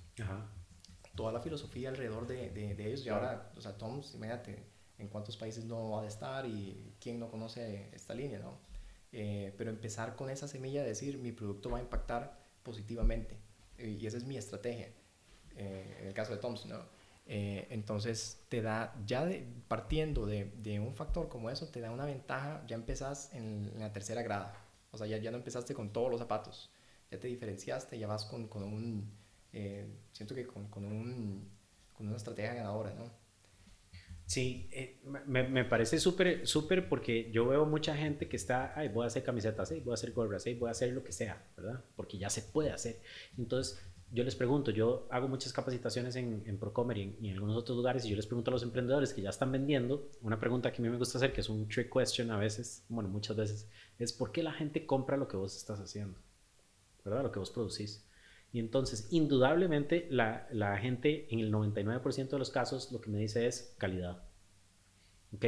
toda la filosofía alrededor de, de, ellos. Y ahora, o sea, Toms, imagínate en cuántos países no va a estar y quién no conoce esta línea, ¿no? Eh, pero empezar con esa semilla de decir, mi producto va a impactar positivamente. y esa es mi estrategia. Eh, en el caso de Toms, ¿no? Eh, entonces te da, ya partiendo de, de, un factor como eso, te da una ventaja, ya empezás en, la tercera grada. O sea, ya, ya no empezaste con todos los zapatos, ya te diferenciaste, ya vas con, con un, eh, siento que con, con, un, con, una estrategia ganadora, ¿no? Sí, eh, me, me, parece súper, súper porque yo veo mucha gente que está, ay, voy a hacer camisetas, voy a hacer gorras, voy a hacer lo que sea, ¿verdad? Porque ya se puede hacer. Entonces, yo les pregunto, yo hago muchas capacitaciones en, en Procomer y en, algunos otros lugares y yo les pregunto a los emprendedores que ya están vendiendo, una pregunta que a mí me gusta hacer, que es un trick question a veces, bueno, muchas veces, es ¿por qué la gente compra lo que vos estás haciendo? ¿Verdad? Lo que vos producís. Y entonces, indudablemente, la, la gente en el 99% de los casos lo que me dice es calidad. Ok,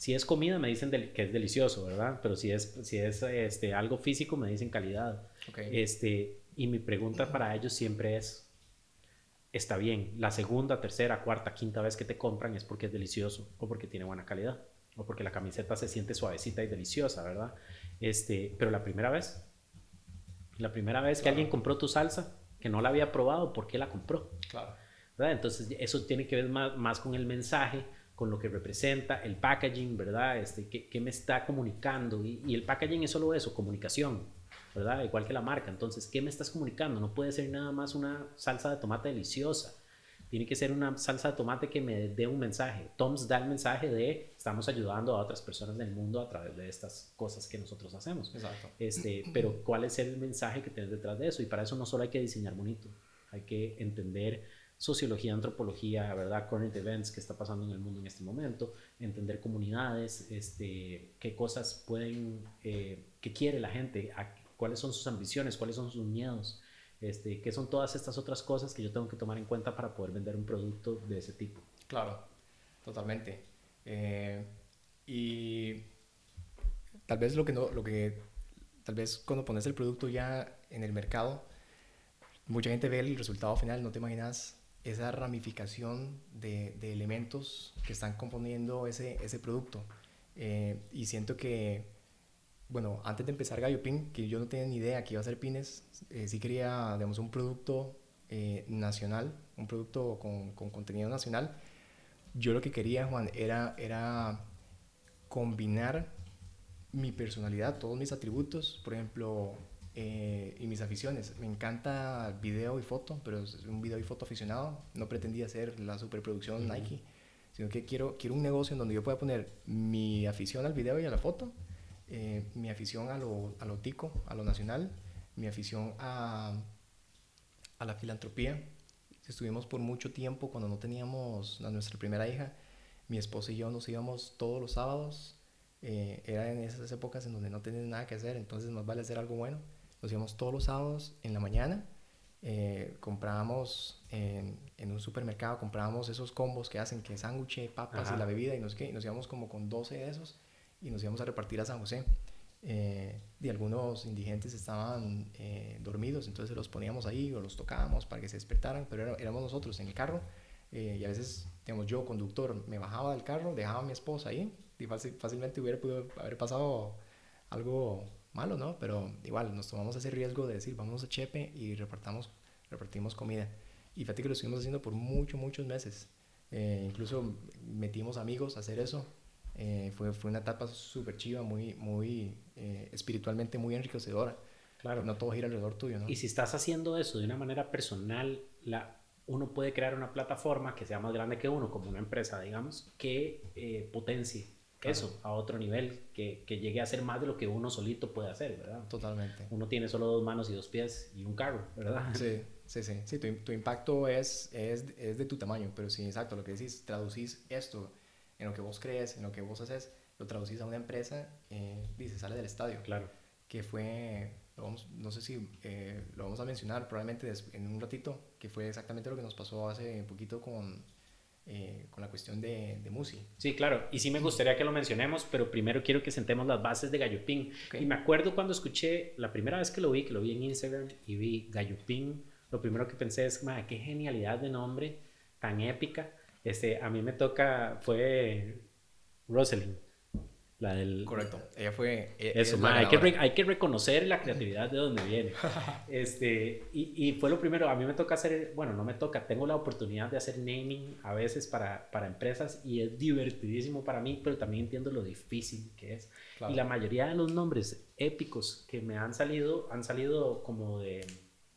si es comida me dicen que es delicioso, ¿verdad? Pero si es, si es este, algo físico me dicen calidad. Okay. Este, y mi pregunta para ellos siempre es, está bien, la segunda, tercera, cuarta, quinta vez que te compran es porque es delicioso o porque tiene buena calidad o porque la camiseta se siente suavecita y deliciosa, ¿verdad? Este, pero la primera vez, la primera vez que alguien compró tu salsa, que no la había probado, ¿por qué la compró? Claro. ¿verdad? Entonces eso tiene que ver más, más con el mensaje, con lo que representa, el packaging, ¿verdad? Este, ¿qué, me está comunicando? Y, y, el packaging es solo eso, comunicación, ¿verdad? Igual que la marca. Entonces, ¿qué me estás comunicando? No puede ser nada más una salsa de tomate deliciosa. Tiene que ser una salsa de tomate que me dé un mensaje. Toms da el mensaje de estamos ayudando a otras personas del mundo a través de estas cosas que nosotros hacemos. Exacto. Este, pero ¿cuál es el mensaje que tienes detrás de eso? Y para eso no solo hay que diseñar bonito, hay que entender sociología, antropología, ¿verdad? Current events que está pasando en el mundo en este momento, entender comunidades, este, qué cosas pueden, eh, qué quiere la gente, cuáles son sus ambiciones, cuáles son sus miedos, este, qué son todas estas otras cosas que yo tengo que tomar en cuenta para poder vender un producto de ese tipo. Claro, totalmente. Eh, y tal vez lo que no, lo que, tal vez cuando pones el producto ya en el mercado, mucha gente ve el resultado final, no te imaginas esa ramificación de, de elementos que están componiendo ese, ese producto. Eh, y siento que bueno, antes de empezar Gallo Pin, que yo no tenía ni idea que iba a ser pines, eh, sí quería, digamos, un producto eh, nacional, un producto con, con, contenido nacional. Yo lo que quería, Juan, era, era combinar mi personalidad, todos mis atributos, por ejemplo, eh, y mis aficiones. Me encanta video y foto, pero es un video y foto aficionado. No pretendía ser la superproducción Nike, sino que quiero, quiero un negocio en donde yo pueda poner mi afición al video y a la foto eh, mi afición a lo, a lo tico, a lo nacional, mi afición a, a la filantropía. Estuvimos por mucho tiempo cuando no teníamos a nuestra primera hija. Mi esposa y yo nos íbamos todos los sábados. Eh, era en esas épocas en donde no tenías nada que hacer, entonces más vale hacer algo bueno. Nos íbamos todos los sábados en la mañana. Eh, comprábamos en, en, un supermercado, comprábamos esos combos que hacen que sándwich, papas y la bebida y, nos, y nos íbamos como con 12 de esos y nos íbamos a repartir a San José. Eh, y algunos indigentes estaban eh, dormidos, entonces los poníamos ahí o los tocábamos para que se despertaran, pero éramos nosotros en el carro eh, y a veces, digamos, yo, conductor, me bajaba del carro, dejaba a mi esposa ahí y fácilmente hubiera podido haber pasado algo malo, ¿no? Pero igual nos tomamos ese riesgo de decir, vamos a Chepe y repartamos, repartimos comida. Y fíjate que lo estuvimos haciendo por muchos, muchos meses. incluso metimos amigos a hacer eso eh, fue, fue una etapa súper chiva, muy, muy eh, espiritualmente muy enriquecedora. Claro. No todo gira alrededor tuyo, ¿no? Y si estás haciendo eso de una manera personal, la, uno puede crear una plataforma que sea más grande que uno, como una empresa, digamos, que eh, potencie eso a otro nivel, que, que, llegue a ser más de lo que uno solito puede hacer, ¿verdad? Totalmente. Uno tiene solo dos manos y dos pies y un carro, ¿verdad? Sí, sí, sí. sí tu, tu impacto es, es, es, de tu tamaño, pero sí, exacto, lo que decís, traducís esto en lo que vos crees, en lo que vos haces, lo traducís a una empresa eh, y se sale del estadio. Claro. Que fue, no sé si eh, lo vamos a mencionar probablemente en un ratito, que fue exactamente lo que nos pasó hace poquito con, eh, con la cuestión de, de, Musi. Sí, claro, y sí me gustaría que lo mencionemos, pero primero quiero que sentemos las bases de Gallopín. Y me acuerdo cuando escuché, la primera vez que lo vi, que lo vi en Instagram y vi Gallopín, lo primero que pensé es, qué genialidad de nombre, tan épica. Este, a mí me toca, fue Rosalind. La del... Correcto, ella fue... E, eso, hay, que hay que reconocer la creatividad de donde viene. este, y, y, fue lo primero, a mí me toca hacer, bueno, no me toca, tengo la oportunidad de hacer naming a veces para, para empresas y es divertidísimo para mí, pero también entiendo lo difícil que es. Y la mayoría de los nombres épicos que me han salido, han salido como de,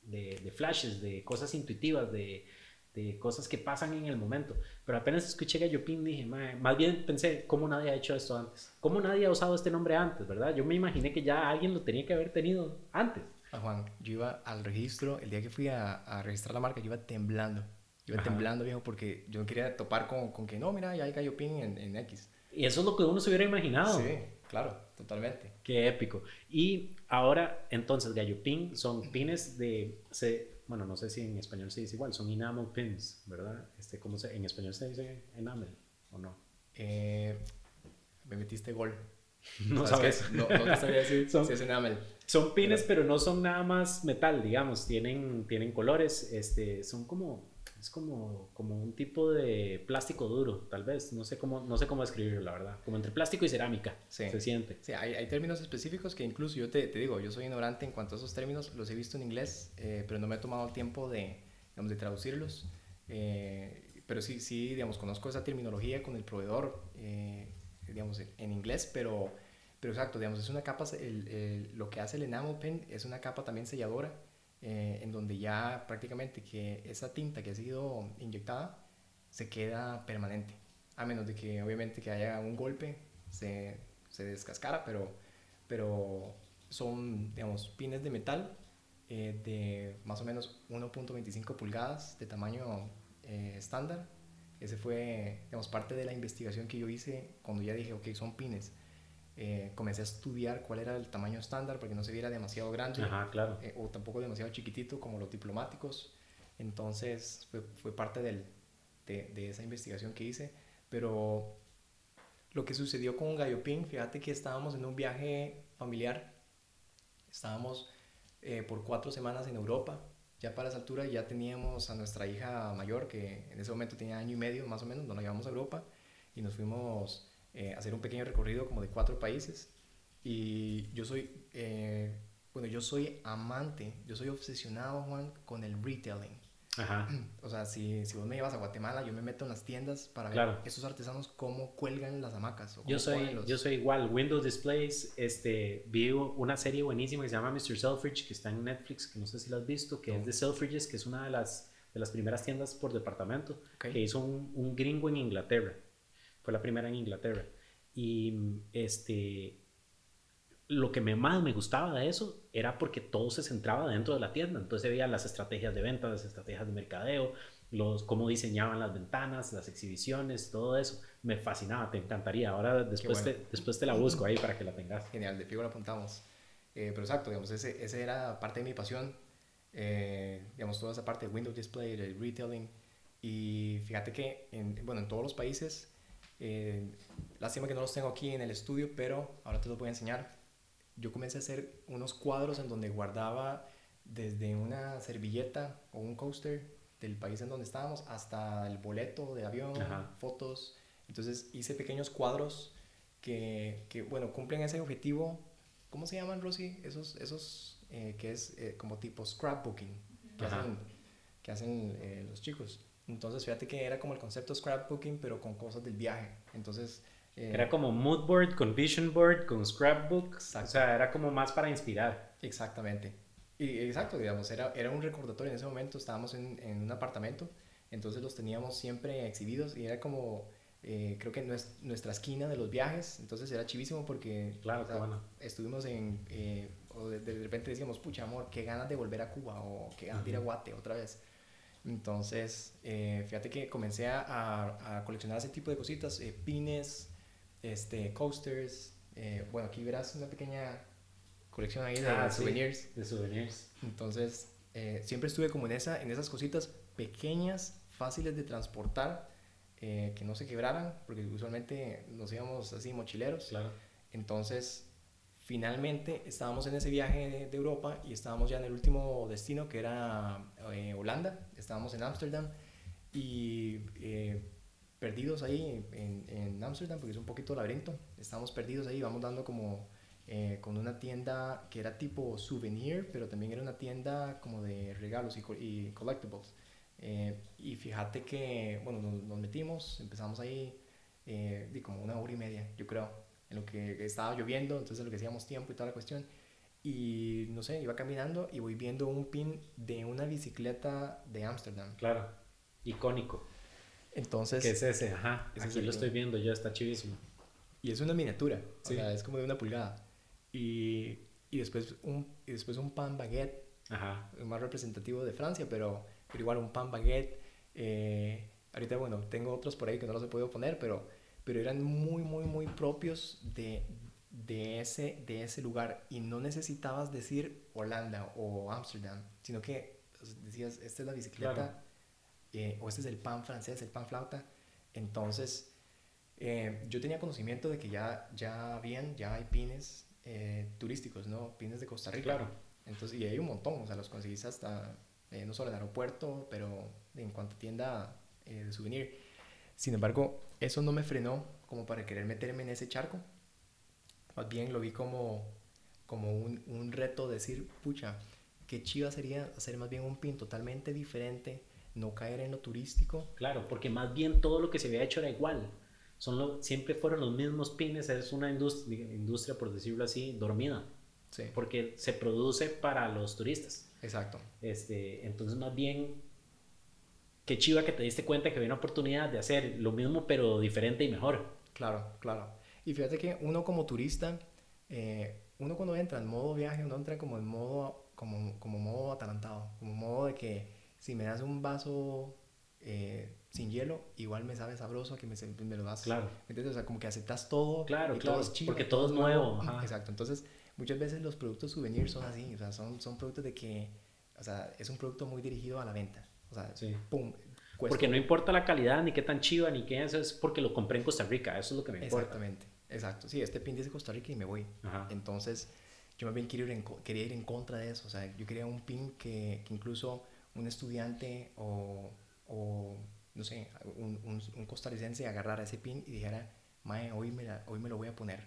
de, de flashes, de cosas intuitivas, de de cosas que pasan en el momento. Pero apenas escuché Gallopín dije, más bien pensé, ¿cómo nadie ha hecho esto antes? ¿Cómo nadie ha usado este nombre antes, verdad? Yo me imaginé que ya alguien lo tenía que haber tenido antes. Ah, Juan, yo iba al registro, el día que fui a, a registrar la marca, yo iba temblando. Yo iba temblando, viejo, porque yo no quería topar con, con que no, mira, ya hay Gallopín en, en X. Y eso es lo que uno se hubiera imaginado. Sí, claro, totalmente. Qué épico. Y ahora, entonces, Gallopín son pines de... Se, bueno, no sé si en español se dice igual, son enamel pins, ¿verdad? Este, ¿cómo se, ¿En español se dice enamel o no? Eh, me metiste gol. No sabes. No, no sabía decir son, si es enamel. Son pines, pero... no son nada más metal, digamos. Tienen, tienen colores. Este, son como es como, como un tipo de plástico duro, tal vez. No sé cómo, no sé cómo describirlo, la verdad. Como entre plástico y cerámica. Se siente. Sí, hay, hay, términos específicos que incluso yo te, te, digo, yo soy ignorante en cuanto a esos términos. Los he visto en inglés, eh, pero no me he tomado tiempo de, digamos, de traducirlos. Eh, pero sí, sí, digamos, conozco esa terminología con el proveedor, eh, digamos, en inglés, pero, pero exacto, digamos, es una capa, lo que hace el enamel pen es una capa también selladora, eh, en donde ya prácticamente que esa tinta que ha sido inyectada se queda permanente, a menos de que obviamente que haya un golpe, se, se descascara, pero, pero son, digamos, pines de metal eh, de más o menos 1.25 pulgadas de tamaño eh, estándar. Ese fue, digamos, parte de la investigación que yo hice cuando ya dije, ok, son pines. Eh, comencé a estudiar cuál era el tamaño estándar porque no se viera demasiado grande claro. o tampoco demasiado chiquitito como los diplomáticos. Entonces fue, fue parte del, de, de, esa investigación que hice. Pero lo que sucedió con Gallo Pin, fíjate que estábamos en un viaje familiar. Estábamos eh, por cuatro semanas en Europa. Ya para esa altura ya teníamos a nuestra hija mayor, que en ese momento tenía año y medio más o menos, nos la llevamos a Europa y nos fuimos eh, hacer un pequeño recorrido como de cuatro países. Y yo soy, eh, bueno, yo soy amante, yo soy obsesionado, Juan, con el retailing. Ajá. O sea, si, si vos me llevas a Guatemala, yo me meto en las tiendas para ver esos artesanos cómo cuelgan las hamacas. yo, soy, yo soy igual. Windows Displays, este, vi una serie buenísima que se llama Mr. Selfridge, que está en Netflix, que no sé si la has visto, que es de Selfridges, que es una de las, de las primeras tiendas por departamento, que hizo un, un gringo en Inglaterra. Fue la primera en Inglaterra. Y este, lo que me, más me gustaba de eso era porque todo se centraba dentro de la tienda. Entonces veía las estrategias de venta, las estrategias de mercadeo, los, cómo diseñaban las ventanas, las exhibiciones, todo eso. Me fascinaba, te encantaría. Ahora después, te, después te la busco ahí para que la tengas. Genial, de fijo la apuntamos. Eh, pero exacto, digamos, ese, ese, era parte de mi pasión. Eh, digamos, toda esa parte de Windows Display, de retailing. Y fíjate que, en, bueno, en todos los países, eh, lástima que no los tengo aquí en el estudio, pero ahora te los voy a enseñar yo comencé a hacer unos cuadros en donde guardaba desde una servilleta o un coaster del país en donde estábamos hasta el boleto de avión, fotos. Entonces hice pequeños cuadros que, que, bueno, cumplen ese objetivo. ¿Cómo se llaman, Rosy? Esos, esos eh, que es eh, como tipo scrapbooking que hacen, que hacen eh, los chicos. Entonces, fíjate que era como el concepto scrapbooking, pero con cosas del viaje. Entonces, eh, era como mood board, con vision board, con scrapbooks. O sea, era como más para inspirar. Exactamente. Y, exacto, digamos, era, era un recordatorio. En ese momento estábamos en, en un apartamento, entonces los teníamos siempre exhibidos y era como, eh, creo que nuestra esquina de los viajes. Entonces era chivísimo porque claro, bueno. estuvimos en, eh, o de, repente decíamos, pucha amor, qué ganas de volver a Cuba o qué ganas de ir a Guate otra vez. Entonces, fíjate que comencé a, a, coleccionar ese tipo de cositas, pines, este, coasters. Eh, bueno, aquí verás una pequeña colección ahí de ah, souvenirs. de souvenirs. Entonces, eh, siempre estuve como en, esa, en esas cositas pequeñas, fáciles de transportar, eh, que no se quebraran, porque usualmente nos íbamos así mochileros. Claro. Entonces, finalmente estábamos en ese viaje de, Europa y estábamos ya en el último destino, que era Holanda. Estábamos en Ámsterdam y perdidos ahí en Ámsterdam, porque es un poquito laberinto. Estábamos perdidos ahí, vamos dando como eh, con una tienda que era tipo souvenir, pero también era una tienda como de regalos y, collectibles. Eh, y fíjate que, bueno, nos, metimos, empezamos ahí eh, de como una hora y media, yo creo, en lo que estaba lloviendo, entonces lo que hacíamos tiempo y toda la cuestión. Y no sé, iba caminando y voy viendo un pin de una bicicleta de Ámsterdam. Claro, icónico. Entonces... ¿Qué es ese? Ajá, aquí lo estoy viendo ya, está chivísimo. Y es una miniatura, o sea, es como de una pulgada. Y, y, después, un, y después un pan baguette, Ajá. más representativo de Francia, pero, pero igual un pan baguette. Eh, ahorita, bueno, tengo otros por ahí que no los he podido poner, pero, pero eran muy, muy, muy propios de, de, ese, de ese lugar. Y no necesitabas decir Holanda o Ámsterdam, sino que decías, esta es la bicicleta eh, o este es el pan francés, el pan flauta. Entonces, eh, yo tenía conocimiento de que ya, ya habían, ya hay pines eh, turísticos, ¿no? Pines de Costa Rica. Claro. Entonces, y hay un montón, o sea, los conseguís hasta, no solo en el aeropuerto, pero en cuanto a tienda de souvenir. Sin embargo, eso no me frenó como para querer meterme en ese charco. Más bien lo vi como, como un, un reto de decir, pucha, qué chiva sería hacer más bien un pin totalmente diferente no caer en lo turístico. Claro, porque más bien todo lo que se había hecho era igual. Son lo, siempre fueron los mismos pines, es una industria, industria, por decirlo así, dormida. Sí. Porque se produce para los turistas. Exacto. Este, entonces, más bien, qué chiva que te diste cuenta que había una oportunidad de hacer lo mismo, pero diferente y mejor. Claro, claro. Y fíjate que uno como turista, eh, uno cuando entra en modo viaje, uno entra como en modo, como, como modo atalantado, como modo de que si me das un vaso eh, sin hielo, igual me sabe sabroso que me, me lo das. Claro. ¿Entiendes? O sea, como que aceptas todo. Claro, y claro. Todo es chido, porque todo, es nuevo. Exacto. Entonces, muchas veces los productos souvenirs son así. O sea, son, son productos de que, o sea, es un producto muy dirigido a la venta. O sea, sí. pum. Porque no importa la calidad, ni qué tan chiva, ni qué es, es porque lo compré en Costa Rica. Eso es lo que me importa. Exactamente. Exacto. Sí, este pin dice Costa Rica y me voy. Entonces, yo más bien quería ir, en, quería ir en contra de eso. O sea, yo quería un pin que, que incluso un estudiante o, o no sé, un, un, costarricense agarrara ese pin y dijera, Mae, hoy me, hoy me lo voy a poner.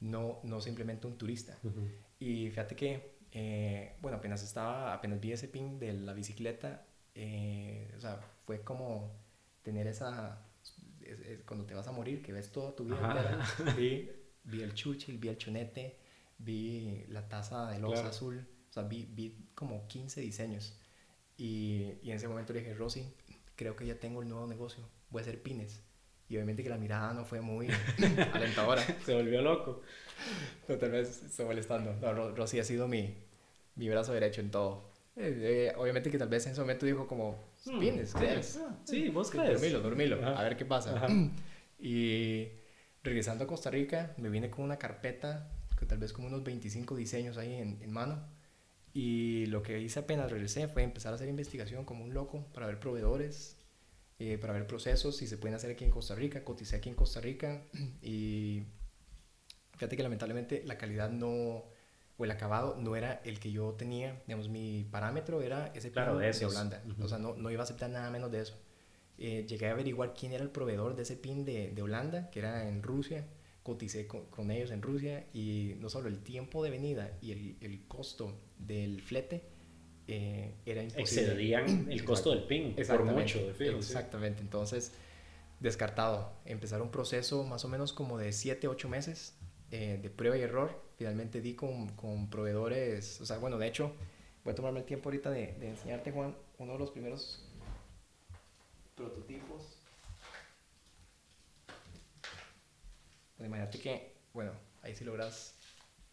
No, no simplemente un turista. Y fíjate que, eh, bueno, apenas estaba, apenas vi ese pin de la bicicleta, eh, o sea, fue como tener esa, cuando te vas a morir, que ves toda tu vida Vi, vi, el chuche, vi el chonete, vi la taza de losa azul, o sea, vi, vi como 15 diseños. Y, y en ese momento le dije, Rosy, creo que ya tengo el nuevo negocio, voy a hacer pines. Y obviamente que la mirada no fue muy alentadora. Se volvió loco. No, tal vez estoy molestando. No, Rosy ha sido mi, mi brazo derecho en todo. Eh, eh, obviamente que tal vez en ese momento dijo como, hmm. pines, ¿crees? Ah, sí, vos crees. Dormilo, dormilo, a ver qué pasa. Y regresando a Costa Rica, me vine con una carpeta, con tal vez como unos 25 diseños ahí en, en mano y lo que hice apenas regresé fue empezar a hacer investigación como un loco para ver proveedores, eh, para ver procesos, si se pueden hacer aquí en Costa Rica. Coticé aquí en Costa Rica y fíjate que lamentablemente la calidad no, o el acabado no era el que yo tenía. Digamos, mi parámetro era ese claro, de, Holanda. O sea, no, no, iba a aceptar nada menos de eso. Eh, llegué a averiguar quién era el proveedor de ese pin de, de Holanda, que era en Rusia coticé con, ellos en Rusia y no solo el tiempo de venida y el, el costo del flete eh, era imposible. Excedían el costo del PIN por mucho. De exactamente, entonces descartado. Empezar un proceso más o menos como de 7, 8 meses eh, de prueba y error. Finalmente di con, con, proveedores, o sea, bueno, de hecho, voy a tomarme el tiempo ahorita de, de enseñarte, Juan, uno de los primeros prototipos imagínate que, bueno, ahí sí logras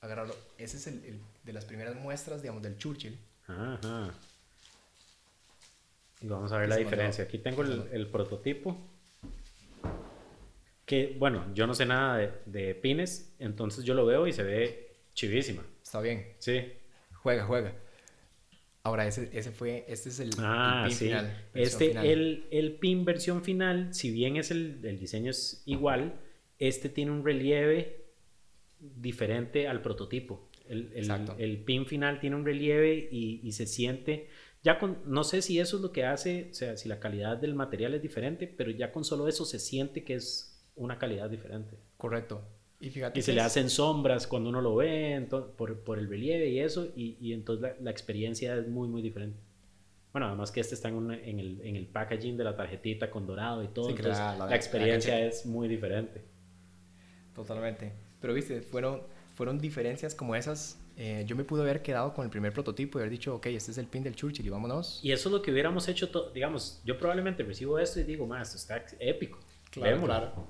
agarrarlo. Ese es el, de las primeras muestras, digamos, del Churchill. Ajá. Y vamos a ver la diferencia. Aquí tengo el, prototipo. Que, bueno, yo no sé nada de, de, pines, entonces yo lo veo y se ve chivísima. Está bien. Sí. Juega, juega. Ahora, ese, ese fue, este es el, ah, pin sí. final. Este, El, el pin versión final, si bien es el, el diseño es igual, este tiene un relieve diferente al prototipo. El, el, pin final tiene un relieve y, se siente, ya con, no sé si eso es lo que hace, o sea, si la calidad del material es diferente, pero ya con solo eso se siente que es una calidad diferente. Correcto. Y, fíjate se le hacen sombras cuando uno lo ve por, por, el relieve y eso, y, entonces la, experiencia es muy, muy diferente. Bueno, además que este está en, en, el, en el, packaging de la tarjetita con dorado y todo, entonces la experiencia es muy diferente. Totalmente. Pero viste, fueron, fueron diferencias como esas. Eh, yo me pude haber quedado con el primer prototipo y haber dicho, ok, este es el pin del Churchill y vámonos. Y eso es lo que hubiéramos hecho, digamos, yo probablemente recibo esto y digo, más, esto está épico. Claro, claro.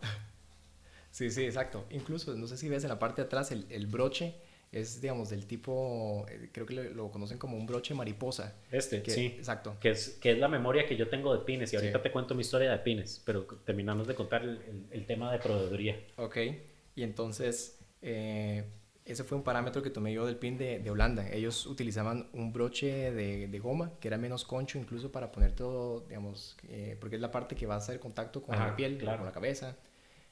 Sí, sí, exacto. Incluso, no sé si ves en la parte de atrás, el, el broche es, digamos, del tipo, eh, creo que lo, conocen como un broche mariposa. Este, sí. Exacto. Que es, que es la memoria que yo tengo de pines y ahorita te cuento mi historia de pines, pero terminamos de contar el, el, el tema de proveeduría. Ok. Y entonces, eh, ese fue un parámetro que tomé yo del pin de, de Holanda. Ellos utilizaban un broche de, de, goma que era menos concho incluso para poner todo, digamos, eh, porque es la parte que va a hacer contacto con la piel, con la cabeza.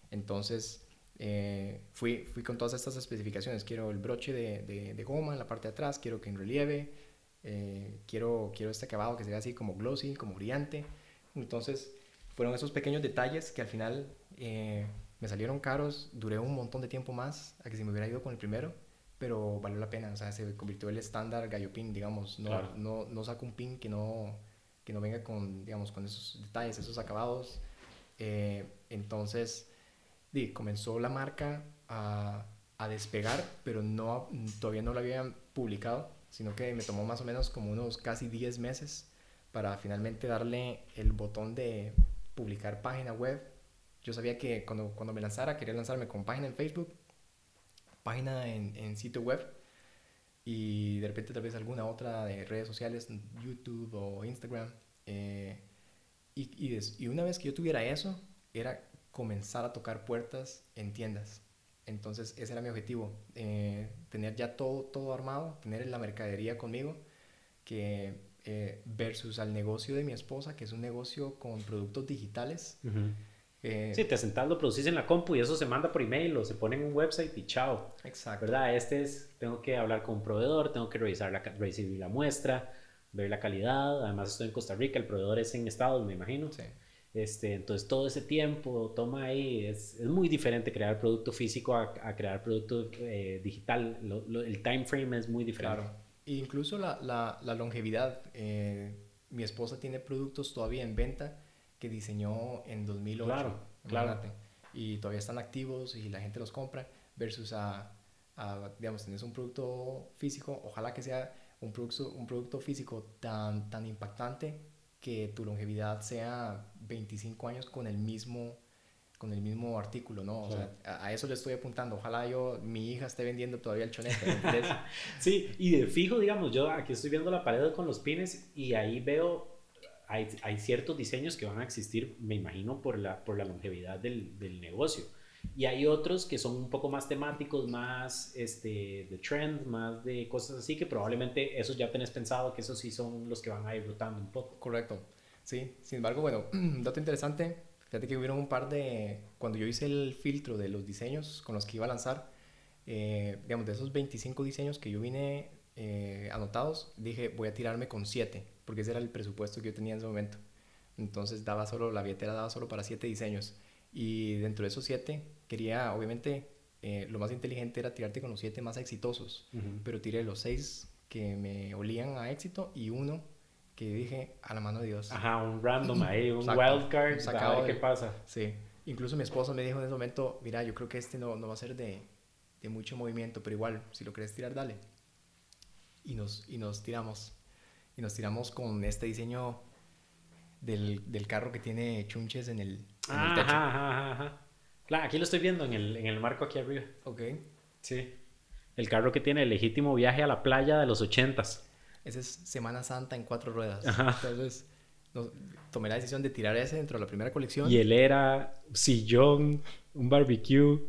Entonces, eh, fui, fui con todas estas especificaciones. Quiero el broche de, de, goma en la parte de atrás, quiero que en relieve, quiero, quiero este acabado que sea así como glossy, como brillante. Entonces, fueron esos pequeños detalles que al final me salieron caros, duré un montón de tiempo más a que si me hubiera ido con el primero, pero valió la pena, o sea, se convirtió el estándar gallo pin, digamos, no, no, no saco un pin que no, que no venga con, digamos, con esos detalles, esos acabados. Eh, entonces, di, comenzó la marca a, a, despegar, pero no, todavía no lo habían publicado, sino que me tomó más o menos como unos casi 10 meses para finalmente darle el botón de publicar página web. Yo sabía que cuando, cuando me lanzara, quería lanzarme con página en Facebook, página en, en sitio web y de repente tal vez alguna otra de redes sociales, YouTube o Instagram. Eh, y, y, una vez que yo tuviera eso, era comenzar a tocar puertas en tiendas. Entonces ese era mi objetivo, eh, tener ya todo, todo armado, tener la mercadería conmigo, que eh, versus al negocio de mi esposa, que es un negocio con productos digitales. Eh, sí, te sentás, lo producís en la compu y eso se manda por email o se pone en un website y chao. Exacto. ¿Verdad? Este es, tengo que hablar con un proveedor, tengo que revisar la, recibir la muestra, ver la calidad. Además estoy en Costa Rica, el proveedor es en Estados, me imagino. Sí. Este, entonces todo ese tiempo toma ahí, es, es muy diferente crear producto físico a, crear producto eh, digital. el time frame es muy diferente. Claro. E incluso la, la, la longevidad. Eh, mi esposa tiene productos todavía en venta que diseñó en 2008. Claro, claro. Y todavía están activos y la gente los compra versus a, a, digamos, tenés un producto físico, ojalá que sea un producto, un producto físico tan, tan impactante que tu longevidad sea 25 años con el mismo con el mismo artículo, ¿no? O sea, a, eso le estoy apuntando. Ojalá yo, mi hija esté vendiendo todavía el chonete. sí, y de fijo, digamos, yo aquí estoy viendo la pared con los pines y ahí veo hay, hay, ciertos diseños que van a existir, me imagino, por la, por la longevidad del, del, negocio. Y hay otros que son un poco más temáticos, más este, de trend, más de cosas así, que probablemente esos ya tenés pensado que esos sí son los que van a ir rotando un poco. Correcto. Sí, sin embargo, bueno, dato interesante, fíjate que hubieron un par de, cuando yo hice el filtro de los diseños con los que iba a lanzar, eh, digamos, de esos 25 diseños que yo vine eh, anotados, dije, voy a tirarme con 7 porque ese era el presupuesto que yo tenía en ese momento. Entonces daba solo, la billetera daba solo para siete diseños. Y dentro de esos siete, quería, obviamente, eh, lo más inteligente era tirarte con los siete más exitosos, pero tiré los seis que me olían a éxito y uno que dije a la mano de Dios. Ajá, un random ahí, un wild card, sacado qué pasa. Sí, incluso mi esposo me dijo en ese momento, mira, yo creo que este no, no va a ser de, de mucho movimiento, pero igual, si lo querés tirar, dale. Y nos, y nos tiramos y nos tiramos con este diseño del, del carro que tiene chunches en el, en techo. Ajá, ajá, Claro, aquí lo estoy viendo en el, en el marco aquí arriba. Ok. Sí. El carro que tiene el legítimo viaje a la playa de los ochentas. Ese es Semana Santa en cuatro ruedas. Ajá. Entonces, tomé la decisión de tirar ese dentro de la primera colección. Y él era sillón, un barbecue.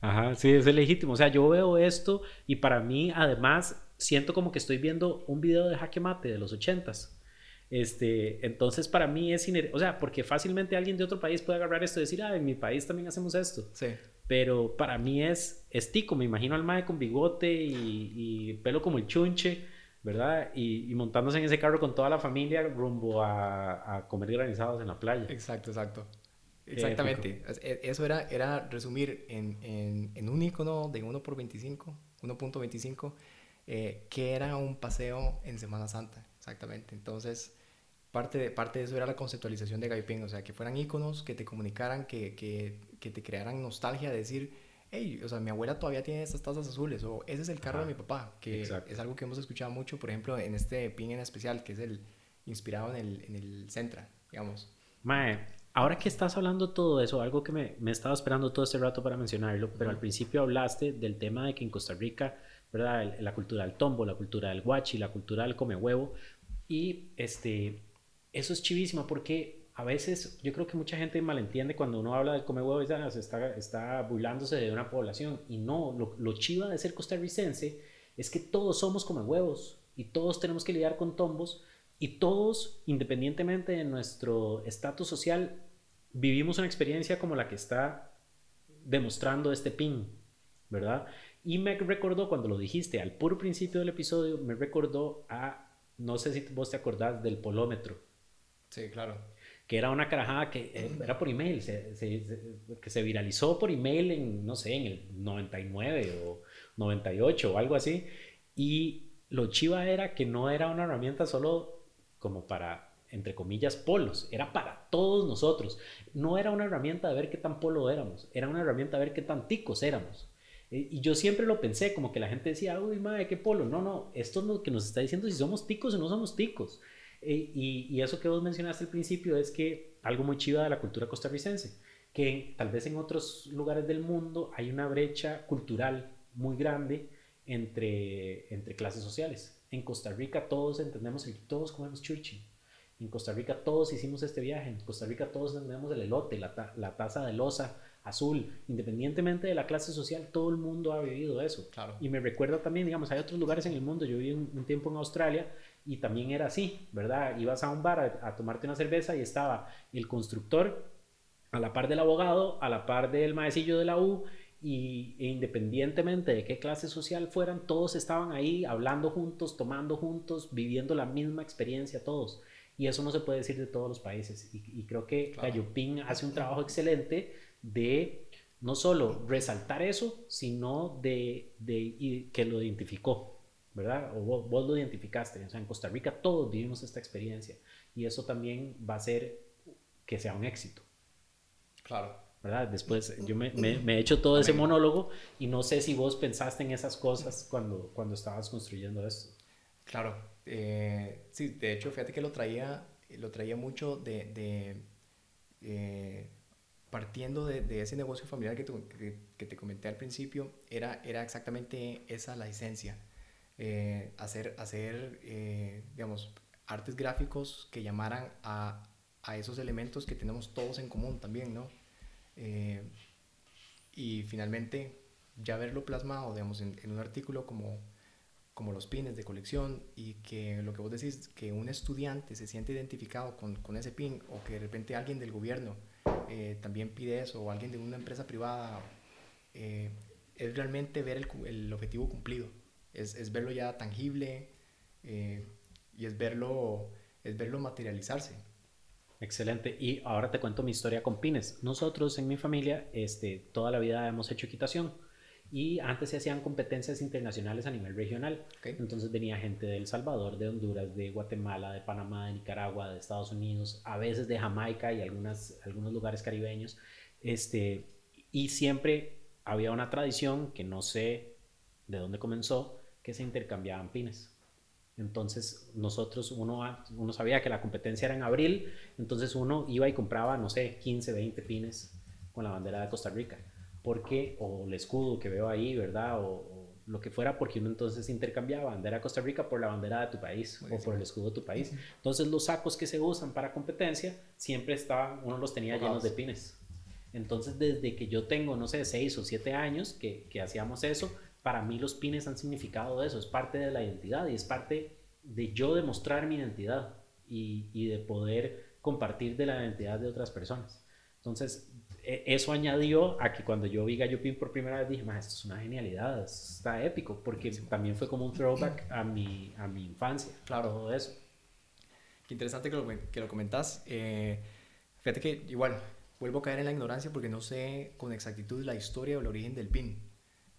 Ajá, sí, es legítimo. O sea, yo veo esto y para mí, además, siento como que estoy viendo un video de jaque mate de los ochentas. Este, entonces para mí es, o sea, porque fácilmente alguien de otro país puede agarrar esto y decir, ah, en mi país también hacemos esto. Sí. Pero para mí es estico, me imagino al mae con bigote y, pelo como el chunche, ¿verdad? Y, montándose en ese carro con toda la familia rumbo a, comer granizados en la playa. Exacto, exacto. Exactamente. E, eso era, era resumir en, en, en un icono de 1 por 25, 1.25 eh, que era un paseo en Semana Santa, exactamente. Entonces, parte de, parte de eso era la conceptualización de Gaiping, o sea, que fueran iconos que te comunicaran, que, que, que, te crearan nostalgia, de decir, hey, o sea, mi abuela todavía tiene estas tazas azules, o ese es el carro de mi papá, que es algo que hemos escuchado mucho, por ejemplo, en este pin en especial, que es el inspirado en el, en el Centra, digamos. Mae, ahora que estás hablando todo eso, algo que me, me estaba esperando todo este rato para mencionarlo, pero al principio hablaste del tema de que en Costa Rica ¿verdad? La cultura del tombo, la cultura del guachi, la cultura del come huevo. Y este, eso es chivísimo porque a veces yo creo que mucha gente malentiende cuando uno habla del come huevo, se está, está burlándose de una población. Y no, lo, lo chiva de ser costarricense es que todos somos come huevos y todos tenemos que lidiar con tombos y todos, independientemente de nuestro estatus social, vivimos una experiencia como la que está demostrando este pin, ¿verdad? Y me recordó cuando lo dijiste al puro principio del episodio, me recordó a, no sé si vos te acordás del polómetro. Sí, claro. Que era una carajada que eh, era por email, que se viralizó por email en, no sé, en el 99 o 98 o algo así. Y lo chiva era que no era una herramienta solo como para entre comillas, polos, era para todos nosotros. No era una herramienta de ver qué tan polo éramos, era una herramienta de ver qué tan ticos éramos. Eh, y yo siempre lo pensé, como que la gente decía, uy, madre, qué polo. No, no, esto es lo que nos está diciendo si somos ticos o no somos ticos. Eh, y, eso que vos mencionaste al principio es que algo muy chiva de la cultura costarricense, que tal vez en otros lugares del mundo hay una brecha cultural muy grande entre, entre clases sociales. En Costa Rica todos entendemos el todos comemos chuchi. En Costa Rica todos hicimos este viaje. En Costa Rica todos entendemos el elote, la, la taza de losa azul. Independientemente de la clase social, todo el mundo ha vivido eso. Claro. Y me recuerda también, digamos, hay otros lugares en el mundo. Yo viví un, tiempo en Australia y también era así, ¿verdad? Ibas a un bar a, a tomarte una cerveza y estaba el constructor a la par del abogado, a la par del maecillo de la U y e independientemente de qué clase social fueran, todos estaban ahí hablando juntos, tomando juntos, viviendo la misma experiencia todos. Y eso no se puede decir de todos los países. Y, creo que claro. hace un trabajo excelente de no solo resaltar eso, sino de, de que lo identificó, ¿verdad? O vos, vos, lo identificaste. O sea, en Costa Rica todos vivimos esta experiencia y eso también va a hacer que sea un éxito. Claro. ¿verdad? Después yo me, me, he hecho todo ese monólogo y no sé si vos pensaste en esas cosas cuando, cuando estabas construyendo esto. Claro, eh, sí, de hecho, fíjate que lo traía, lo traía mucho de, de eh, partiendo de, de, ese negocio familiar que, que, que, te comenté al principio, era, era exactamente esa la esencia, eh, hacer, hacer digamos, artes gráficos que llamaran a, a esos elementos que tenemos todos en común también, ¿no? Eh, y finalmente ya verlo plasmado, digamos, en, un artículo como, como los pines de colección y que lo que vos decís, que un estudiante se siente identificado con, con ese pin o que de repente alguien del gobierno eh, también pide eso o alguien de una empresa privada, eh, es realmente ver el, el objetivo cumplido, es, es, verlo ya tangible y es verlo, es verlo materializarse. Excelente. Y ahora te cuento mi historia con pines. Nosotros en mi familia este, toda la vida hemos hecho equitación y antes se hacían competencias internacionales a nivel regional. Entonces venía gente de El Salvador, de Honduras, de Guatemala, de Panamá, de Nicaragua, de Estados Unidos, a veces de Jamaica y algunas, algunos lugares caribeños. Este, y siempre había una tradición que no sé de dónde comenzó, que se intercambiaban pines. Entonces nosotros, uno, uno sabía que la competencia era en abril, entonces uno iba y compraba, no sé, 15, 20 pines con la bandera de Costa Rica, porque, o el escudo que veo ahí, ¿verdad? O, lo que fuera, porque uno entonces intercambiaba bandera de Costa Rica por la bandera de tu país o por el escudo de tu país. Entonces los sacos que se usan para competencia siempre estaban, uno los tenía llenos de pines. Entonces desde que yo tengo, no sé, 6 o 7 años que, que hacíamos eso, para mí los pines han significado eso, es parte de la identidad y es parte de yo demostrar mi identidad y, y de poder compartir de la identidad de otras personas. Entonces, eso añadió a que cuando yo vi Gallo Pin por primera vez dije, esto es una genialidad, está épico, porque también fue como un throwback a mi, a mi infancia, claro. todo eso. Qué interesante que lo, que lo comentas. Eh, fíjate que igual vuelvo a caer en la ignorancia porque no sé con exactitud la historia o el origen del pin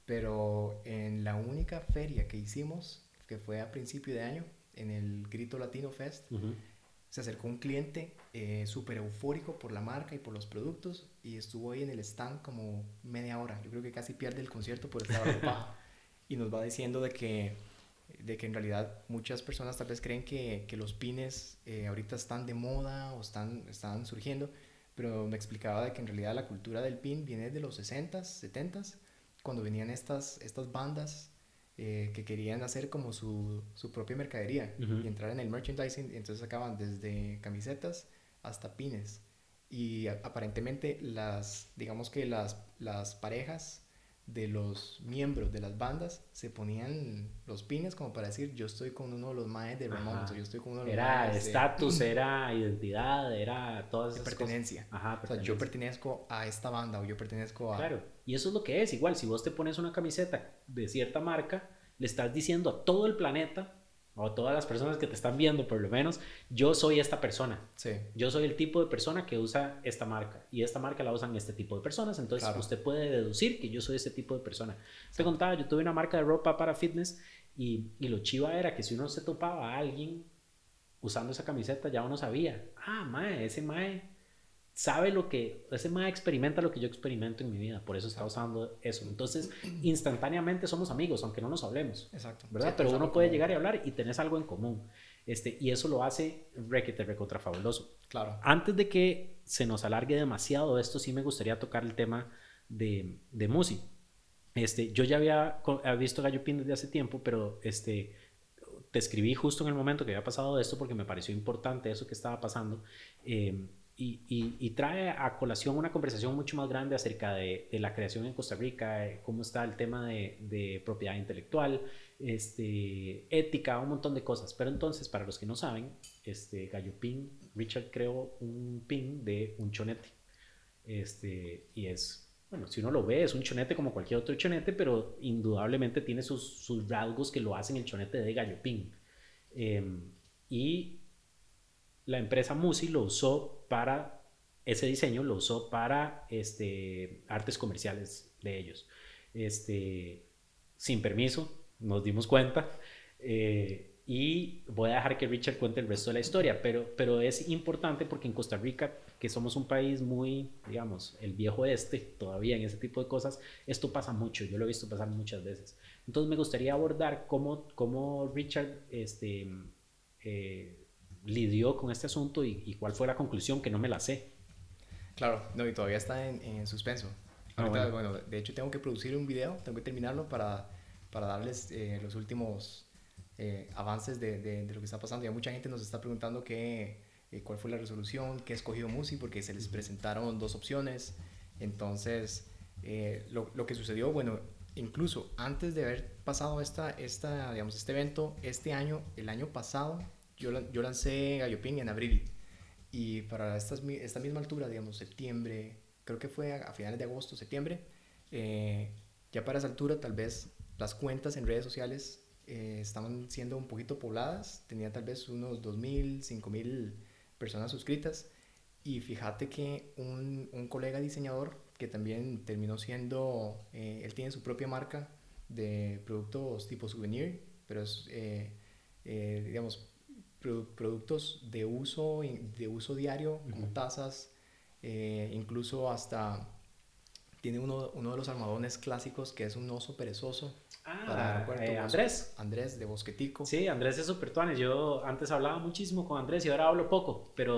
pero en la única feria que hicimos, que fue a principio de año, en el Grito Latino Fest, se acercó un cliente eh, súper eufórico por la marca y por los productos y estuvo ahí en el stand como media hora. Yo creo que casi pierde el concierto por estar ocupado. y nos va diciendo de que, de que en realidad muchas personas tal vez creen que, que los pines eh, ahorita están de moda o están, están surgiendo, pero me explicaba de que en realidad la cultura del pin viene de los 60s, 70s cuando venían estas, estas bandas eh, que querían hacer como su, su propia mercadería y entrar en el merchandising, y entonces sacaban desde camisetas hasta pines. Y aparentemente las, digamos que las, las parejas de los miembros de las bandas se ponían los pines como para decir yo estoy con uno de los maes de Ramones o yo estoy con uno de los era estatus era identidad era todas esas pertenencia. Ajá, pertenencia. O sea, yo pertenezco a esta banda o yo pertenezco a claro y eso es lo que es igual si vos te pones una camiseta de cierta marca le estás diciendo a todo el planeta o a todas las personas que te están viendo, por lo menos, yo soy esta persona. Sí. Yo soy el tipo de persona que usa esta marca y esta marca la usan este tipo de personas, entonces usted puede deducir que yo soy ese tipo de persona. Te contaba, yo tuve una marca de ropa para fitness y, y, lo chiva era que si uno se topaba a alguien usando esa camiseta ya uno sabía, ah, mae, ese mae sabe lo que, ese mae experimenta lo que yo experimento en mi vida, por eso está usando eso. Entonces, instantáneamente somos amigos, aunque no nos hablemos. Exacto. ¿Verdad? Pero uno puede llegar y hablar y tenés algo en común. Este, y eso lo hace requete, recontra fabuloso. Claro. Antes de que se nos alargue demasiado esto, sí me gustaría tocar el tema de, de Musi. Este, yo ya había, visto Gallo Pin desde hace tiempo, pero este, te escribí justo en el momento que había pasado esto porque me pareció importante eso que estaba pasando. Eh, y, trae a colación una conversación mucho más grande acerca de, la creación en Costa Rica, eh, cómo está el tema de, propiedad intelectual, este, ética, un montón de cosas. Pero entonces, para los que no saben, este, Gallo Pin, Richard creó un pin de un chonete. Este, y es bueno, si uno lo ve, es un chonete como cualquier otro chonete, pero indudablemente tiene sus, sus rasgos que lo hacen el chonete de gallopín. Em, y la empresa Musi lo usó para, ese diseño lo usó para este, artes comerciales de ellos. Este, sin permiso, nos dimos cuenta. Eh, y voy a dejar que Richard cuente el resto de la historia, pero, pero es importante porque en Costa Rica, que somos un país muy, digamos, el viejo este, todavía en ese tipo de cosas, esto pasa mucho, yo lo he visto pasar muchas veces. Entonces me gustaría abordar cómo, cómo Richard este, eh, lidió con este asunto y, cuál fue la conclusión, que no me la sé. Claro, no, y todavía está en, suspenso. Ah, bueno. de hecho tengo que producir un video, tengo que terminarlo para, para darles eh, los últimos eh, avances de, de, lo que está pasando. Ya mucha gente nos está preguntando qué, eh, cuál fue la resolución, qué escogió Musi, porque se les presentaron dos opciones. Entonces, eh, lo, lo, que sucedió, bueno, incluso antes de haber pasado esta, esta, digamos, este evento, este año, el año pasado, yo, yo lancé Galloping en abril. Y para esta, esta misma altura, digamos, septiembre, creo que fue a, a finales de agosto, septiembre, ya para esa altura tal vez las cuentas en redes sociales eh, estaban siendo un poquito pobladas, tenía tal vez unos 2.000, 5.000 personas suscritas. Y fíjate que un, un, colega diseñador que también terminó siendo, eh, él tiene su propia marca de productos tipo souvenir, pero es, eh, digamos, productos de uso, de uso diario, como tazas, incluso hasta tiene uno, uno de los armadones clásicos que es un oso perezoso Ah, eh, Andrés. Andrés de Bosquetico. Sí, Andrés es súper tuanes. Yo antes hablaba muchísimo con Andrés y ahora hablo poco, pero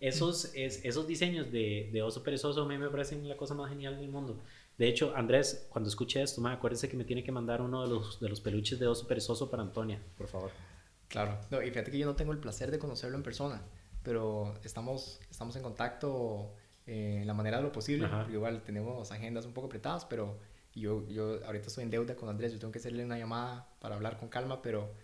esos, es, esos diseños de, de, oso perezoso a mí me parecen la cosa más genial del mundo. De hecho, Andrés, cuando escuche esto, me acuérdese que me tiene que mandar uno de los, de los peluches de oso perezoso para Antonia, por favor. Claro. No, y fíjate que yo no tengo el placer de conocerlo en persona, pero estamos, estamos en contacto eh, en la manera de lo posible. Igual tenemos agendas un poco apretadas, pero yo, yo ahorita estoy en deuda con Andrés, yo tengo que hacerle una llamada para hablar con calma, pero,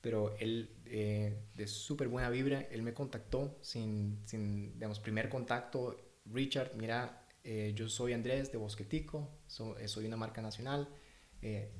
pero él eh, de súper buena vibra, él me contactó sin, sin digamos, primer contacto. Richard, mira, eh, yo soy Andrés de Bosquetico, eh, soy una marca nacional.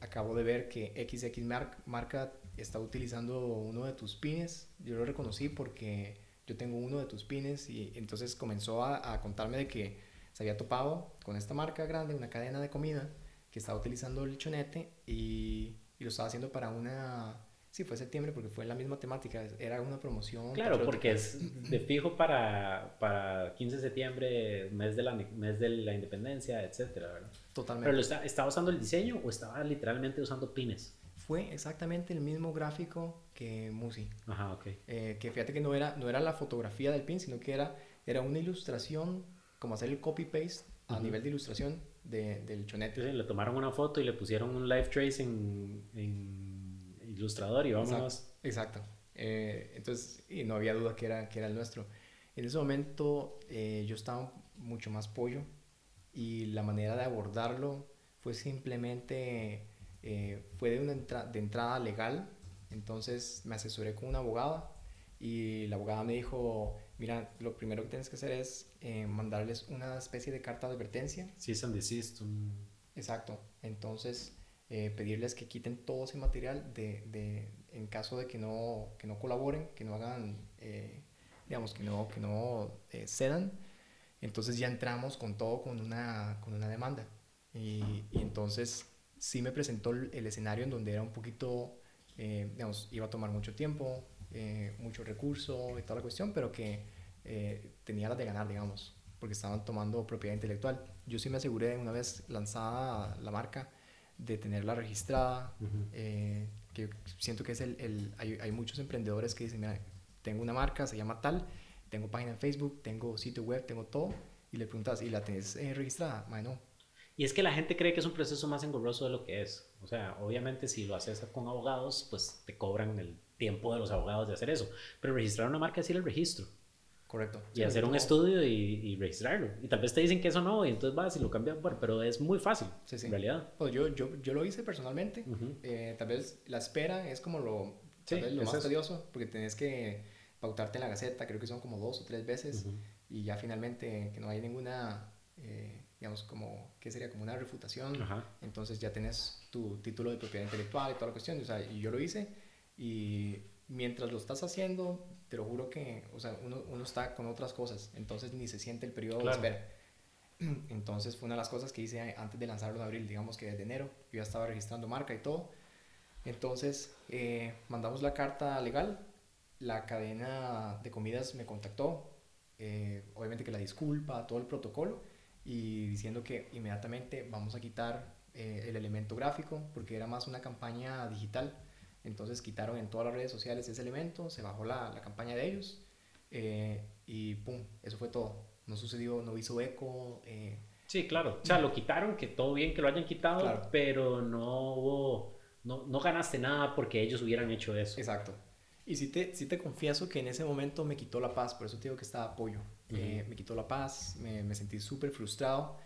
acabo de ver que XX marca está utilizando uno de tus pines. Yo lo reconocí porque yo tengo uno de tus pines y entonces comenzó a, a contarme de que se había topado con esta marca grande, una cadena de comida, que estaba utilizando el chonete y, y lo estaba haciendo para una... Sí, fue septiembre porque fue la misma temática, era una promoción. Claro, porque es de fijo para, para 15 de septiembre, mes de la, mes de la independencia, etcétera, ¿verdad? Totalmente. ¿Pero lo está, estaba usando el diseño o estaba literalmente usando pines? Fue exactamente el mismo gráfico que Musi. Ajá, ok. Eh, que fíjate que no era, no era la fotografía del pin, sino que era, era una ilustración, como hacer el copy-paste a nivel de ilustración de, del chonete. le tomaron una foto y le pusieron un live trace en, en Ilustrador y vámonos. Exacto. Eh, entonces, y no había duda que era, que era el nuestro. En ese momento eh, yo estaba mucho más pollo y la manera de abordarlo fue simplemente, eh, fue de, una de entrada legal. Entonces me asesoré con una abogada y la abogada me dijo, mira, lo primero que tienes que hacer es eh, mandarles una especie de carta de advertencia. Sí, es desist. Exacto. Entonces, eh, pedirles que quiten todo ese material de, de, en caso de que no, que no colaboren, que no hagan, digamos, que no, que no cedan. Entonces ya entramos con todo con una, con una demanda. Y, y entonces sí me presentó el, escenario en donde era un poquito, digamos, iba a tomar mucho tiempo, eh, mucho recurso y toda la cuestión, pero que eh, tenía las de ganar, digamos, porque estaban tomando propiedad intelectual. Yo sí me aseguré una vez lanzada la marca de tenerla registrada, eh, que siento que es el, el hay, hay, muchos emprendedores que dicen, mira, tengo una marca, se llama tal, tengo página en Facebook, tengo sitio web, tengo todo, y le preguntas, ¿y la tenés registrada? Bueno, y es que la gente cree que es un proceso más engorroso de lo que es. O sea, obviamente si lo haces con abogados, pues te cobran el tiempo de los abogados de hacer eso. Pero registrar una marca es ir al registro. Correcto. Y hacer un estudio y, registrarlo. Y tal vez te dicen que eso no, y entonces vas y lo cambias. Bueno, pero es muy fácil, sí, sí. en realidad. Pues yo, yo, yo lo hice personalmente. Eh, tal vez la espera es como lo, lo más tedioso, porque tenés que pautarte en la gaceta, creo que son como dos o tres veces, y ya finalmente que no hay ninguna... Eh, digamos, como, ¿qué sería? Como una refutación. Entonces ya tienes tu título de propiedad intelectual y toda la cuestión. O sea, y yo lo hice y mientras lo estás haciendo, te lo juro que, o sea, uno, uno está con otras cosas, entonces ni se siente el periodo de espera. Entonces fue una de las cosas que hice antes de lanzarlo en abril, digamos que desde enero, yo ya estaba registrando marca y todo. Entonces eh, mandamos la carta legal, la cadena de comidas me contactó, eh, obviamente que la disculpa, todo el protocolo, y diciendo que inmediatamente vamos a quitar eh, el elemento gráfico porque era más una campaña digital. Entonces quitaron en todas las redes sociales ese elemento, se bajó la, la campaña de ellos eh, y pum, eso fue todo. No sucedió, no hizo eco. Eh, sí, claro. O sea, lo quitaron, que todo bien que lo hayan quitado, pero no hubo, no, no ganaste nada porque ellos hubieran hecho eso. Exacto. Y sí te, sí te confieso que en ese momento me quitó la paz, por eso te digo que estaba apoyo. Eh, me quitó la paz, me, me sentí súper frustrado.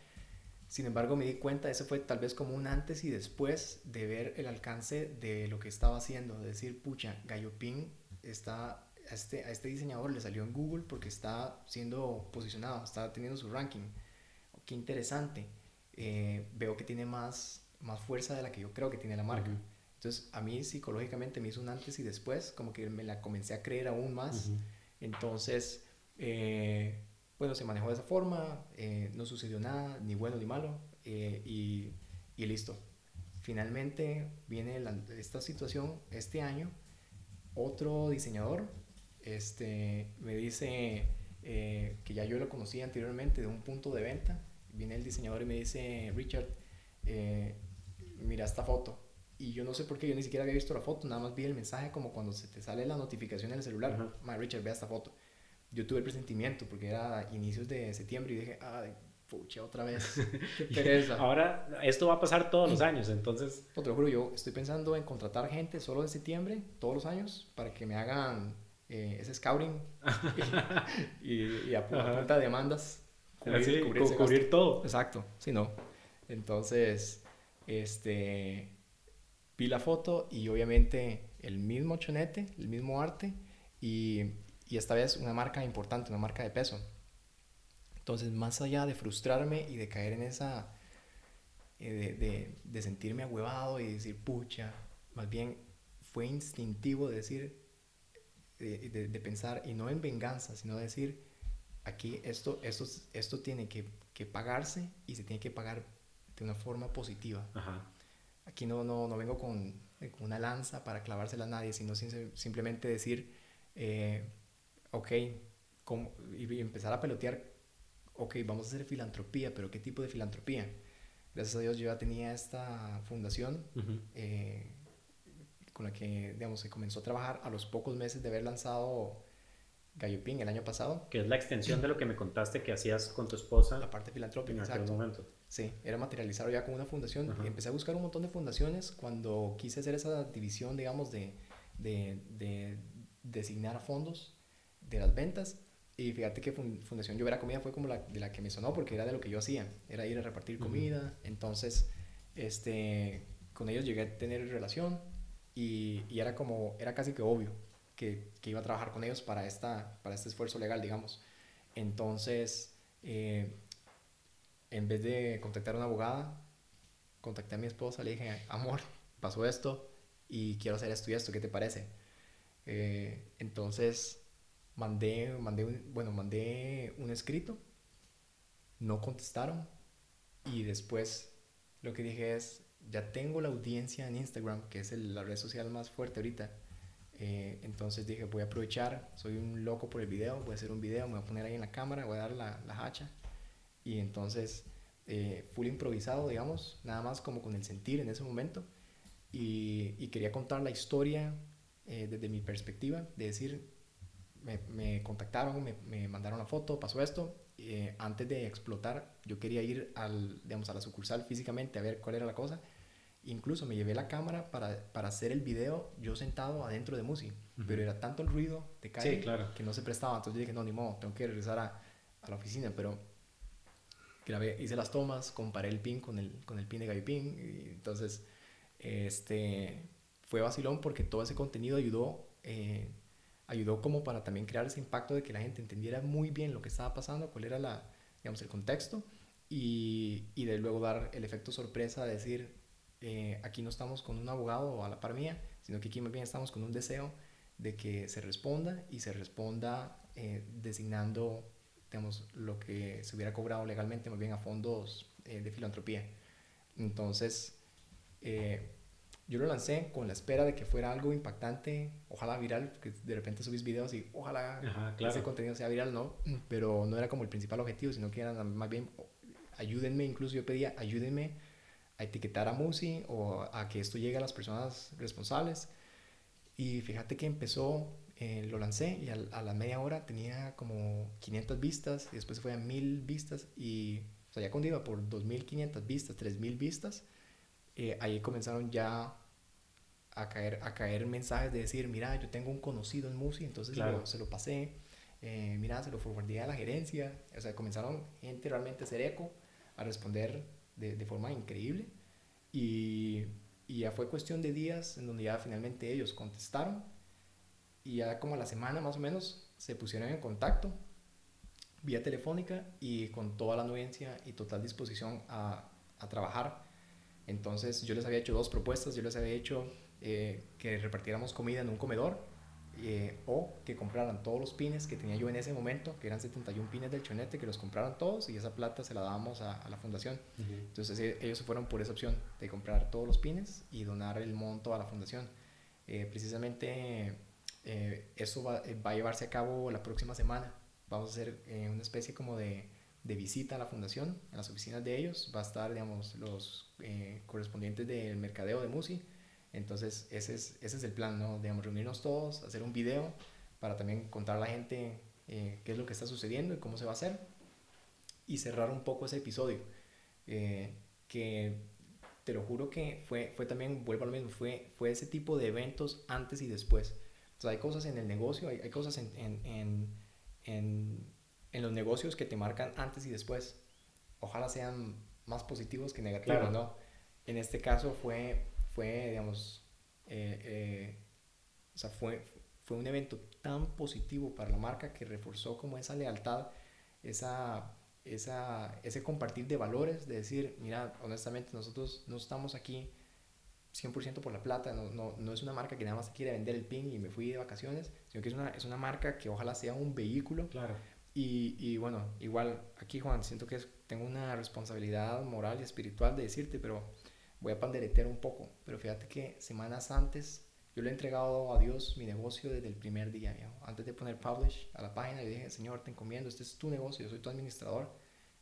Sin embargo, me di cuenta, ese fue tal vez como un antes y después de ver el alcance de lo que estaba haciendo. De decir, pucha, Gallopin está, a este, a este diseñador le salió en Google porque está siendo posicionado, está teniendo su ranking. Qué interesante. Eh, veo que tiene más, más fuerza de la que yo creo que tiene la marca. Entonces, a mí psicológicamente me hizo un antes y después, como que me la comencé a creer aún más. Entonces, eh, bueno, se manejó de esa forma, eh, no sucedió nada, ni bueno ni malo, eh, y, y, listo. Finalmente viene esta situación este año, otro diseñador este, me dice que ya yo lo conocía anteriormente de un punto de venta, viene el diseñador y me dice, Richard, mira esta foto. Y yo no sé por qué, yo ni siquiera había visto la foto, nada más vi el mensaje como cuando se te sale la notificación en el celular, Richard, vea esta foto yo tuve el presentimiento porque era inicios de septiembre y dije, ay, pucha, otra vez. Ahora, esto va a pasar todos los años, entonces. No, te lo juro, yo estoy pensando en contratar gente solo en septiembre, todos los años, para que me hagan eh, ese scouting y, y, a, punta de demandas. Cubrir, cubrir, todo. Exacto, sí, no. Entonces, este, vi la foto y obviamente el mismo chonete, el mismo arte y y esta vez una marca importante, una marca de peso. Entonces, más allá de frustrarme y de caer en esa, eh, de, de, de, sentirme ahuevado y decir, pucha, más bien fue instintivo de decir, de, de, pensar, y no en venganza, sino decir, aquí esto, esto, esto tiene que, que, pagarse y se tiene que pagar de una forma positiva. Aquí no, no, no vengo con, con, una lanza para clavársela a nadie, sino simplemente decir, eh, ok, y empezar a pelotear, ok, vamos a hacer filantropía, pero ¿qué tipo de filantropía? Gracias a Dios yo ya tenía esta fundación eh, con la que, digamos, se comenzó a trabajar a los pocos meses de haber lanzado Gallopín el año pasado. Que es la extensión de lo que me contaste que hacías con tu esposa. La parte filantrópica, en aquel momento. Sí, era materializarlo ya como una fundación. y Empecé a buscar un montón de fundaciones cuando quise hacer esa división, digamos, de, de, de designar fondos de las ventas. Y fíjate que Fundación Llovera Comida fue como la, de la que me sonó porque era de lo que yo hacía, era ir a repartir comida. Entonces, este, con ellos llegué a tener relación y, y, era como, era casi que obvio que, que, iba a trabajar con ellos para, esta, para este esfuerzo legal, digamos. Entonces, eh, en vez de contactar a una abogada, contacté a mi esposa, le dije, amor, pasó esto y quiero hacer esto y esto, ¿qué te parece? Eh, entonces, mandé, mandé, un, bueno, mandé un escrito, no contestaron y después lo que dije es, ya tengo la audiencia en Instagram, que es la red social más fuerte ahorita, Eh, entonces dije, voy a aprovechar, soy un loco por el video, voy a hacer un video, me voy a poner ahí en la cámara, voy a dar la, la hacha. Y entonces, eh, full improvisado, digamos, nada más como con el sentir en ese momento. Y, y quería contar la historia eh, desde mi perspectiva, de decir, me, me contactaron, me, me, mandaron la foto, pasó esto. Eh, antes de explotar, yo quería ir al, digamos, a la sucursal físicamente a ver cuál era la cosa Incluso me llevé la cámara para, para hacer el video yo sentado adentro de Musi, pero era tanto el ruido de calle que no se prestaba. Entonces yo dije, no, ni modo, tengo que regresar a, a la oficina, pero grabé, hice las tomas, comparé el pin con el, con el pin de Gallo Pin, y entonces este, fue vacilón porque todo ese contenido ayudó, eh, ayudó como para también crear ese impacto de que la gente entendiera muy bien lo que estaba pasando, cuál era la, digamos, el contexto, y, y de luego dar el efecto sorpresa de decir, eh, aquí no estamos con un abogado a la par mía, sino que aquí más bien estamos con un deseo de que se responda y se responda eh, designando digamos, lo que se hubiera cobrado legalmente más bien a fondos eh, de filantropía. Entonces, yo lo lancé con la espera de que fuera algo impactante, ojalá viral, que de repente subís videos y ojalá ese contenido sea viral, ¿no? Pero no era como el principal objetivo, sino que era más bien, ayúdenme, incluso yo pedía, ayúdenme a etiquetar a Musi o a que esto llegue a las personas responsables. Y fíjate que empezó, eh, lo lancé y a, la media hora tenía como 500 vistas y después fue a 1000 vistas y o sea, ya iba por 2500 vistas, 3000 vistas, eh, ahí comenzaron ya a caer, a caer mensajes de decir, mira, yo tengo un conocido en Musi, entonces se lo pasé, eh, mira, se lo forwardé a la gerencia, o sea, comenzaron gente realmente a hacer eco, a responder de, de forma increíble. Y, y, ya fue cuestión de días en donde ya finalmente ellos contestaron. Y ya como a la semana más o menos se pusieron en contacto vía telefónica y con toda la anuencia y total disposición a, a trabajar. Entonces yo les había hecho dos propuestas. Yo les había hecho eh, que repartiéramos comida en un comedor eh, o que compraran todos los pines que tenía yo en ese momento, que eran 71 pines del chonete, que los compraran todos y esa plata se la dábamos a, la fundación. Entonces e, ellos se fueron por esa opción de comprar todos los pines y donar el monto a la fundación. Eh, precisamente eh, eso va, va, a llevarse a cabo la próxima semana. Vamos a hacer una especie como de, de, visita a la fundación, a las oficinas de ellos. Va a estar, digamos, los correspondientes del mercadeo de Musi entonces, ese es, ese es el plan, ¿no? Digamos, reunirnos todos, hacer un video para también contar a la gente eh, qué es lo que está sucediendo y cómo se va a hacer. Y cerrar un poco ese episodio. Eh, que te lo juro que fue, fue también, vuelvo a lo mismo, fue, fue ese tipo de eventos antes y después. Sea, hay cosas en el negocio, hay, hay cosas en, en, en, los negocios que te marcan antes y después. Ojalá sean más positivos que negativos, ¿no? En este caso fue fue, digamos, eh, eh, o sea, fue, fue un evento tan positivo para la marca que reforzó como esa lealtad, esa, esa, ese compartir de valores, de decir, mira, honestamente nosotros no estamos aquí 100% por la plata, no, no, no, es una marca que nada más quiere vender el pin y me fui de vacaciones, sino que es una, es una marca que ojalá sea un vehículo. Claro. Y, y bueno, igual aquí Juan, siento que tengo una responsabilidad moral y espiritual de decirte, pero voy a panderetear un poco, pero fíjate que semanas antes yo le he entregado a Dios mi negocio desde el primer día. Antes de poner publish a la página, le dije, Señor, te encomiendo, este es tu negocio, yo soy tu administrador,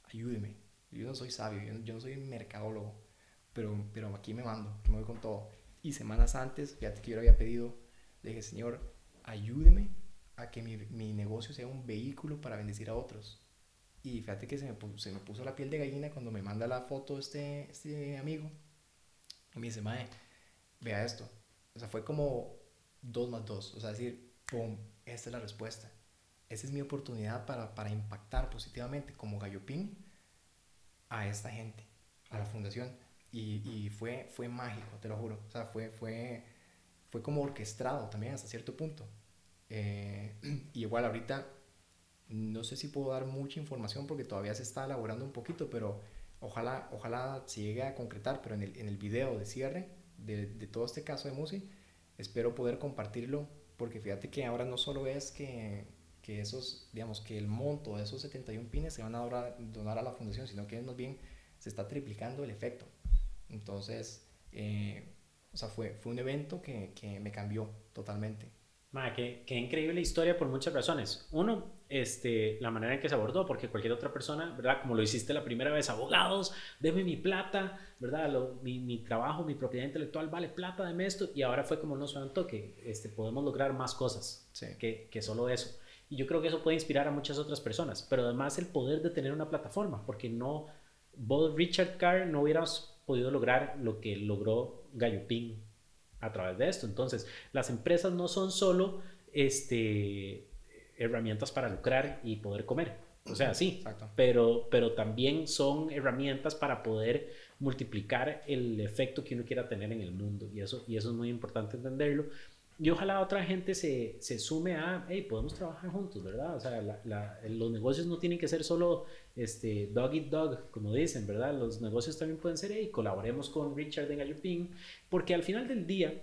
ayúdeme. Yo no soy sabio, yo no, soy mercadólogo, pero, pero aquí me mando, me voy con todo. Y semanas antes, fíjate que yo le había pedido, le dije, Señor, ayúdeme a que mi, mi negocio sea un vehículo para bendecir a otros. Y fíjate que se me, puso, se me puso la piel de gallina cuando me manda la foto este, este amigo y me dice, Mae, vea esto. O sea, fue como dos más dos. O sea, decir, pum, esta es la respuesta. Esa es mi oportunidad para, para impactar positivamente como gallopín a esta gente, a la fundación. Y, y, fue, fue mágico, te lo juro. O sea, fue, fue, fue como orquestado también hasta cierto punto. Eh, y igual ahorita no sé si puedo dar mucha información porque todavía se está elaborando un poquito, pero Ojalá, ojalá se llegue a concretar, pero en el, en el video de cierre de, de todo este caso de Musi, espero poder compartirlo, porque fíjate que ahora no solo es que, que esos, digamos, que el monto de esos 71 pines se van a donar, a la fundación, sino que más bien se está triplicando el efecto. Entonces, eh, o sea, fue, fue un evento que, que me cambió totalmente. Qué, qué, increíble historia por muchas razones. Uno, este, la manera en que se abordó, porque cualquier otra persona, ¿verdad? Como lo hiciste la primera vez, abogados, deme mi plata, ¿verdad? mi, mi, trabajo, mi propiedad intelectual vale plata, deme esto, y ahora fue como no un toque, este, podemos lograr más cosas que, que solo eso. Y yo creo que eso puede inspirar a muchas otras personas, pero además el poder de tener una plataforma, porque no, vos, Richard Carr, no hubieras podido lograr lo que logró Gallopín a través de esto. Entonces, las empresas no son solo este, herramientas para lucrar y poder comer. O sea, sí, pero, pero también son herramientas para poder multiplicar el efecto que uno quiera tener en el mundo. Y eso, y eso es muy importante entenderlo. Y ojalá otra gente se, se sume a, hey, podemos trabajar juntos, ¿verdad? O sea, los negocios no tienen que ser solo este, dog eat dog, como dicen, ¿verdad? Los negocios también pueden ser, hey, colaboremos con Richard en Galloping, porque al final del día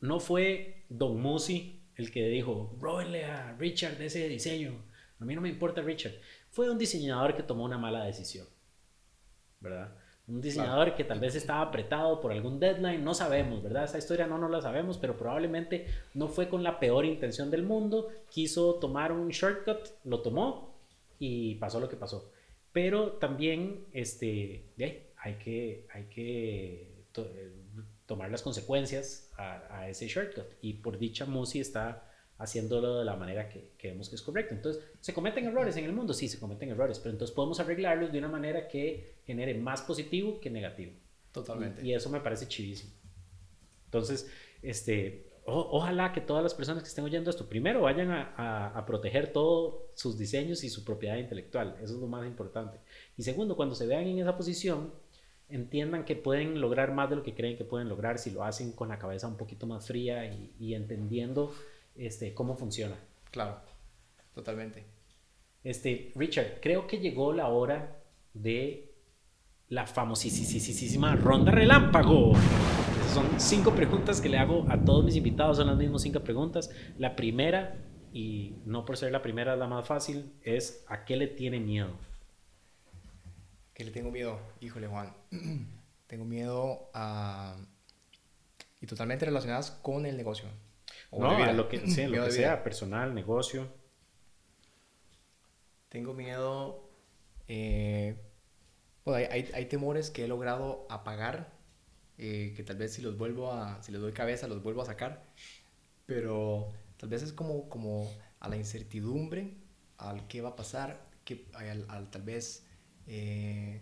no fue Don Musi el que dijo, róbenle a Richard ese diseño, a mí no me importa Richard. Fue un diseñador que tomó una mala decisión, ¿verdad? Un diseñador que tal vez estaba apretado por algún deadline, no sabemos, ¿verdad? Esa historia no nos la sabemos, pero probablemente no fue con la peor intención del mundo, quiso tomar un shortcut, lo tomó y pasó lo que pasó. Pero también este, hay que, hay que eh, tomar las consecuencias a, ese shortcut y por dicha Musi está haciéndolo de la manera que, que, vemos que es correcta. Entonces, ¿se cometen errores en el mundo? Sí, se cometen errores, pero entonces podemos arreglarlos de una manera que genere más positivo que negativo. Totalmente. Y, eso me parece chivísimo. Entonces, este, ojalá que todas las personas que estén oyendo esto, primero vayan a, a, proteger todos sus diseños y su propiedad intelectual. Eso es lo más importante. Y segundo, cuando se vean en esa posición, entiendan que pueden lograr más de lo que creen que pueden lograr si lo hacen con la cabeza un poquito más fría y, y entendiendo este, cómo funciona. Claro, totalmente. Este, Richard, creo que llegó la hora de la famosísima ronda relámpago. Son cinco preguntas que le hago a todos mis invitados, son las mismas cinco preguntas. La primera, y no por ser la primera la más fácil, es ¿a qué le tiene miedo? ¿Qué le tengo miedo? Híjole, Juan. tengo miedo a... Y totalmente relacionadas con el negocio no, a lo que, sí, lo que sea, personal, negocio. Tengo miedo. Eh, hay, hay, hay, temores que he logrado apagar, eh, que tal vez si los vuelvo a, si les doy cabeza, los vuelvo a sacar, pero tal vez es como, como a la incertidumbre, al qué va a pasar, que, al, tal vez eh,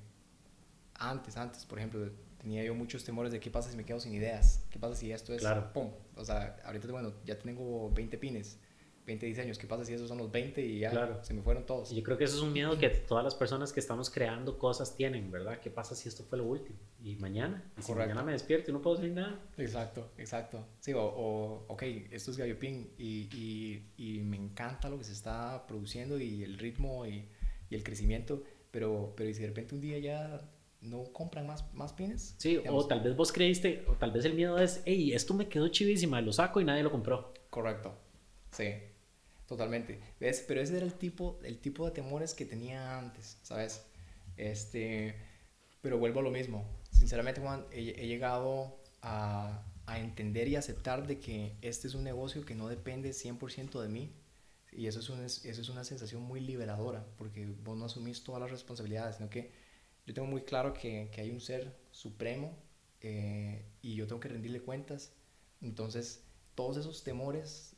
antes, antes, por ejemplo, tenía yo muchos temores de qué pasa si me quedo sin ideas, qué pasa si esto es, claro. pum, o sea, ahorita, bueno, ya tengo 20 pines, 20 diseños, qué pasa si esos son los 20 y ya se me fueron todos. Y yo creo que eso es un miedo que todas las personas que estamos creando cosas tienen, ¿verdad? ¿Qué pasa si esto fue lo último? Y mañana, y si mañana me despierto y no puedo hacer nada. Exacto, exacto. Sí, o, o ok, esto es Gallopín y, y, y, me encanta lo que se está produciendo y el ritmo y, y el crecimiento, pero, pero y si de repente un día ya no compran más, más pines. Sí, o tal vez vos creíste, o tal vez el miedo es, hey, esto me quedó chivísima, lo saco y nadie lo compró. Correcto, sí, totalmente. ¿Ves? Pero ese era el tipo, el tipo de temores que tenía antes, ¿sabes? Este, pero vuelvo a lo mismo. Sinceramente, Juan, he, llegado a, a, entender y aceptar de que este es un negocio que no depende 100% de mí. Y eso es, un, eso es una sensación muy liberadora, porque vos no asumís todas las responsabilidades, sino que yo tengo muy claro que, que hay un ser supremo eh, y yo tengo que rendirle cuentas. Entonces, todos esos temores,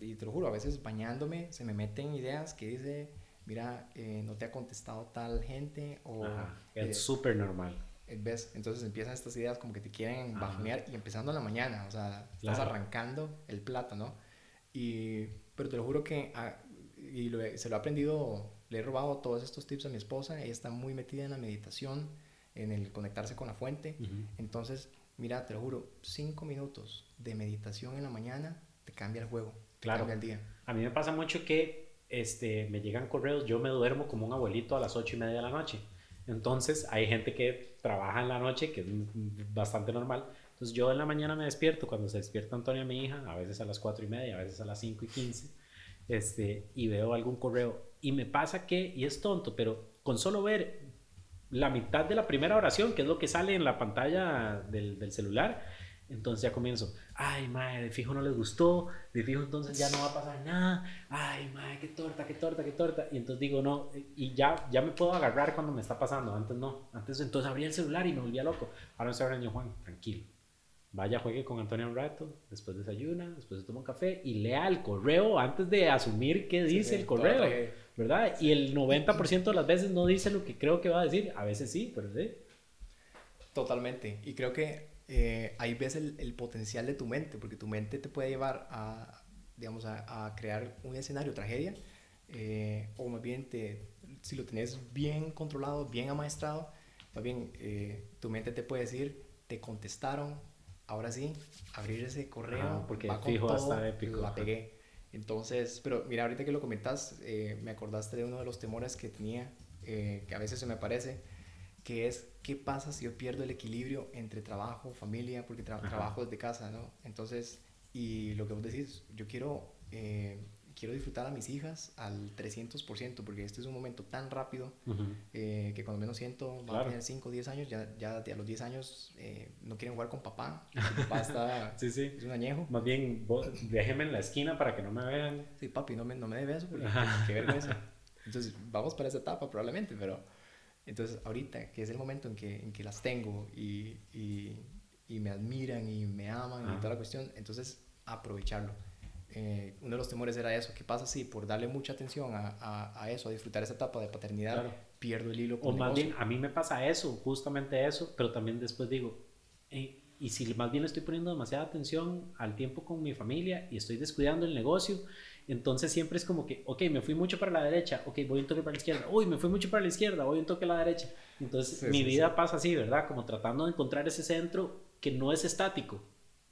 y te lo juro, a veces bañándome se me meten ideas que dice, mira, eh, no te ha contestado tal gente o... es súper normal. ¿Ves? Entonces empiezan estas ideas como que te quieren bajonear y empezando en la mañana, o sea, estás arrancando el plátano. Y, pero te lo juro que ah, y se lo he aprendido le he robado todos estos tips a mi esposa, ella está muy metida en la meditación, en el conectarse con la fuente. Entonces, mira, te lo juro, cinco minutos de meditación en la mañana te cambia el juego, claro. cambia el día. A mí me pasa mucho que este, me llegan correos, yo me duermo como un abuelito a las ocho y media de la noche. Entonces, hay gente que trabaja en la noche, que es bastante normal. Entonces, yo en la mañana me despierto, cuando se despierta Antonia, mi hija, a veces a las cuatro y media, a veces a las cinco y quince, este, y veo algún correo y me pasa que, y es tonto, pero con solo ver la mitad de la primera oración, que es lo que sale en la pantalla del, celular, Entonces ya comienzo, ay, madre, de fijo no les gustó, de fijo entonces ya no va a pasar nada, ay, madre, qué torta, qué torta, qué torta. Y entonces digo, no, y ya, ya me puedo agarrar cuando me está pasando, antes no. Antes entonces abría el celular y me volvía loco. Ahora no se yo, Juan, tranquilo. Vaya, juegue con Antonio un rato, después desayuna, después se toma un café y lea el correo antes de asumir qué dice el correo, ¿verdad? Y el 90% de las veces no dice lo que creo que va a decir, a veces sí, pero sí. Totalmente. Y creo que eh, ahí ves el, el, potencial de tu mente, porque tu mente te puede llevar a, digamos, a, a crear un escenario, tragedia, eh, o más bien te, si lo tienes bien controlado, bien amaestrado, más bien eh, tu mente te puede decir, te contestaron, ahora sí, abrir ese correo, porque va fijo todo, hasta épico. La pegué. Entonces, pero mira, ahorita que lo comentas, me acordaste de uno de los temores que tenía, que a veces se me parece, que es qué pasa si yo pierdo el equilibrio entre trabajo, familia, porque trabajo desde casa, ¿no? Entonces, y lo que vos decís, yo quiero, eh, quiero disfrutar a mis hijas al 300%, porque este es un momento tan rápido eh, que cuando menos siento, van a tener 5 o 10 años, ya, ya a los 10 años eh, no quieren jugar con papá, papá está, sí, sí. es un añejo. Más bien, déjeme en la esquina para que no me vean. Sí, papi, no me, no me dé beso, porque qué vergüenza. Entonces, vamos para esa etapa probablemente, pero entonces, ahorita, que es el momento en que, en que las tengo y, y, y me admiran y me aman y toda la cuestión, entonces aprovecharlo. Eh, uno de los temores era eso, ¿qué pasa si por darle mucha atención a, a, eso, a disfrutar esa etapa de paternidad, pierdo el hilo? Con o más bien, a mí me pasa eso, justamente eso, pero también después digo, y si más bien estoy poniendo demasiada atención al tiempo con mi familia y estoy descuidando el negocio, entonces siempre es como que, ok, me fui mucho para la derecha, ok, voy un toque para la izquierda, uy, me fui mucho para la izquierda, voy un toque a la derecha. Entonces mi vida pasa así, ¿verdad? Como tratando de encontrar ese centro que no es estático,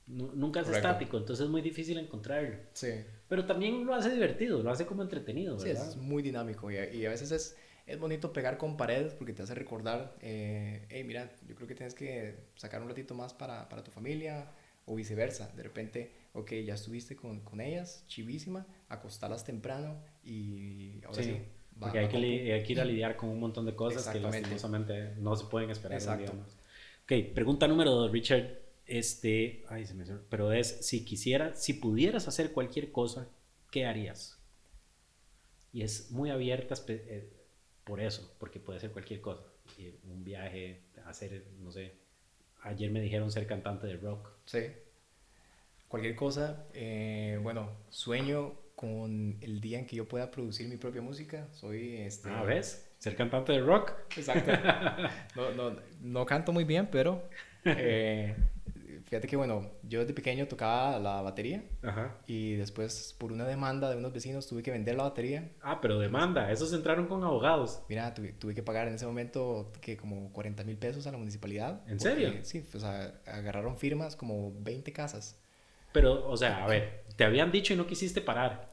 nunca es estático, entonces es muy difícil encontrarlo. Sí. Pero también lo hace divertido, lo hace como entretenido, ¿verdad? Sí, es muy dinámico y, a veces es, es bonito pegar con paredes porque te hace recordar, eh, hey, mira, yo creo que tienes que sacar un ratito más para, para tu familia o viceversa. De repente, ok, ya estuviste con, con ellas, chivísima, acostarlas temprano y ahora sí. porque hay, que hay, que ir a lidiar con un montón de cosas que lastimosamente no se pueden esperar. Exacto. Ok, pregunta número dos, Richard. Este, ay, se me pero es, si quisieras, si pudieras hacer cualquier cosa, ¿qué harías? Y es muy abierta eh, por eso, porque puede ser cualquier cosa. Un viaje, hacer, no sé, ayer me dijeron ser cantante de rock. Sí. Cualquier cosa, eh, bueno, sueño con el día en que yo pueda producir mi propia música. Soy este... Ah, ¿ves? Ser cantante de rock. Exacto. No, no, no canto muy bien, pero eh, fíjate que bueno, yo desde pequeño tocaba la batería Ajá. y después por una demanda de unos vecinos tuve que vender la batería. Ah, pero demanda, esos entraron con abogados. Mira, tuve, tuve que pagar en ese momento que como 40 mil pesos a la municipalidad. ¿En serio? Sí, o sea, agarraron firmas como 20 casas. Pero, o sea, a ver, te habían dicho y no quisiste parar.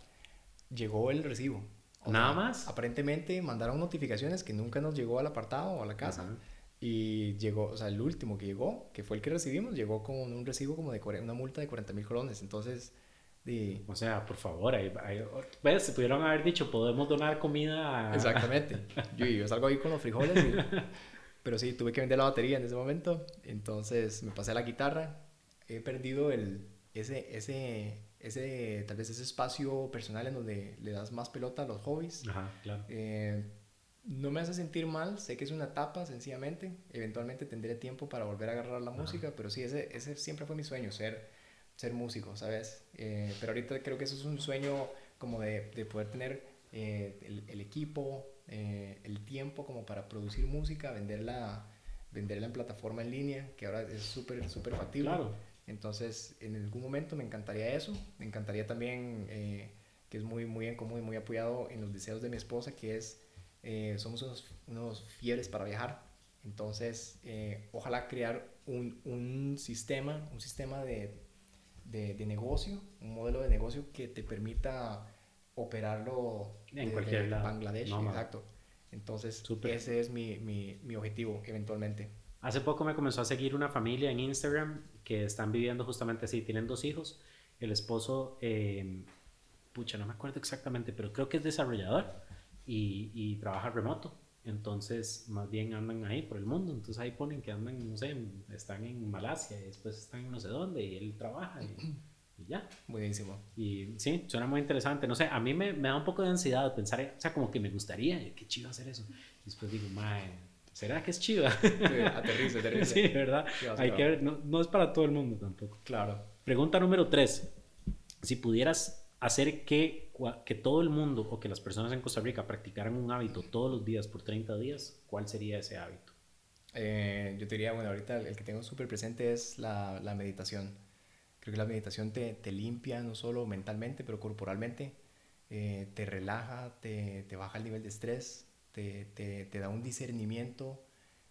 Llegó el recibo. Nada más. Aparentemente mandaron notificaciones que nunca nos llegó al apartado o a la casa. Y llegó, o sea, el último que llegó, que fue el que recibimos, llegó con un recibo como de una multa de 40 mil colones. Entonces, de... O sea, por favor, ahí, ¿ves? Se pudieron haber dicho, podemos donar comida. Exactamente. Yo, yo salgo ahí con los frijoles. Pero sí, tuve que vender la batería en ese momento. Entonces me pasé a la guitarra. He perdido el, ese, ese, ese, tal vez ese espacio personal en donde le das más pelota a los hobbies. Ajá, claro. Eh, no me hace sentir mal, sé que es una etapa sencillamente, eventualmente tendré tiempo para volver a agarrar la música, pero sí, ese, ese siempre fue mi sueño, ser, ser músico, ¿sabes? Eh, pero ahorita creo que eso es un sueño como de, de poder tener eh, el, el, equipo, el tiempo como para producir música, venderla, venderla en plataforma en línea, que ahora es súper, súper factible. Claro. Entonces, en algún momento me encantaría eso. Me encantaría también, eh, que es muy, muy en común y muy apoyado en los deseos de mi esposa, que es, eh, somos unos, unos, fieles para viajar. Entonces, eh, ojalá crear un, un, sistema, un sistema de, de, de, negocio, un modelo de negocio que te permita operarlo en cualquier lado. Bangladesh. exacto. Entonces, ese es mi, mi, mi objetivo eventualmente. Hace poco me comenzó a seguir una familia en Instagram que están viviendo justamente así, tienen dos hijos. El esposo, eh, pucha, no me acuerdo exactamente, pero creo que es desarrollador y, y trabaja remoto. Entonces, más bien andan ahí por el mundo. Entonces ahí ponen que andan, no sé, están en Malasia y después están en no sé dónde y él trabaja y, ya. Buenísimo. Y sí, suena muy interesante. No sé, a mí me, me da un poco de ansiedad pensar, o sea, como que me gustaría, qué chido hacer eso. Y después digo, mae, ¿será que es chido? aterriza, aterriza. Sí, ¿verdad? Hay que ver, no, no es para todo el mundo tampoco. Claro. Pregunta número tres. Si pudieras hacer que, que todo el mundo o que las personas en Costa Rica practicaran un hábito todos los días por 30 días, ¿cuál sería ese hábito? Eh, yo te diría, bueno, ahorita el que tengo súper presente es la, la, meditación. Creo que la meditación te, te, limpia no solo mentalmente, pero corporalmente. Eh, te relaja, te, te, baja el nivel de estrés, te, te, da un discernimiento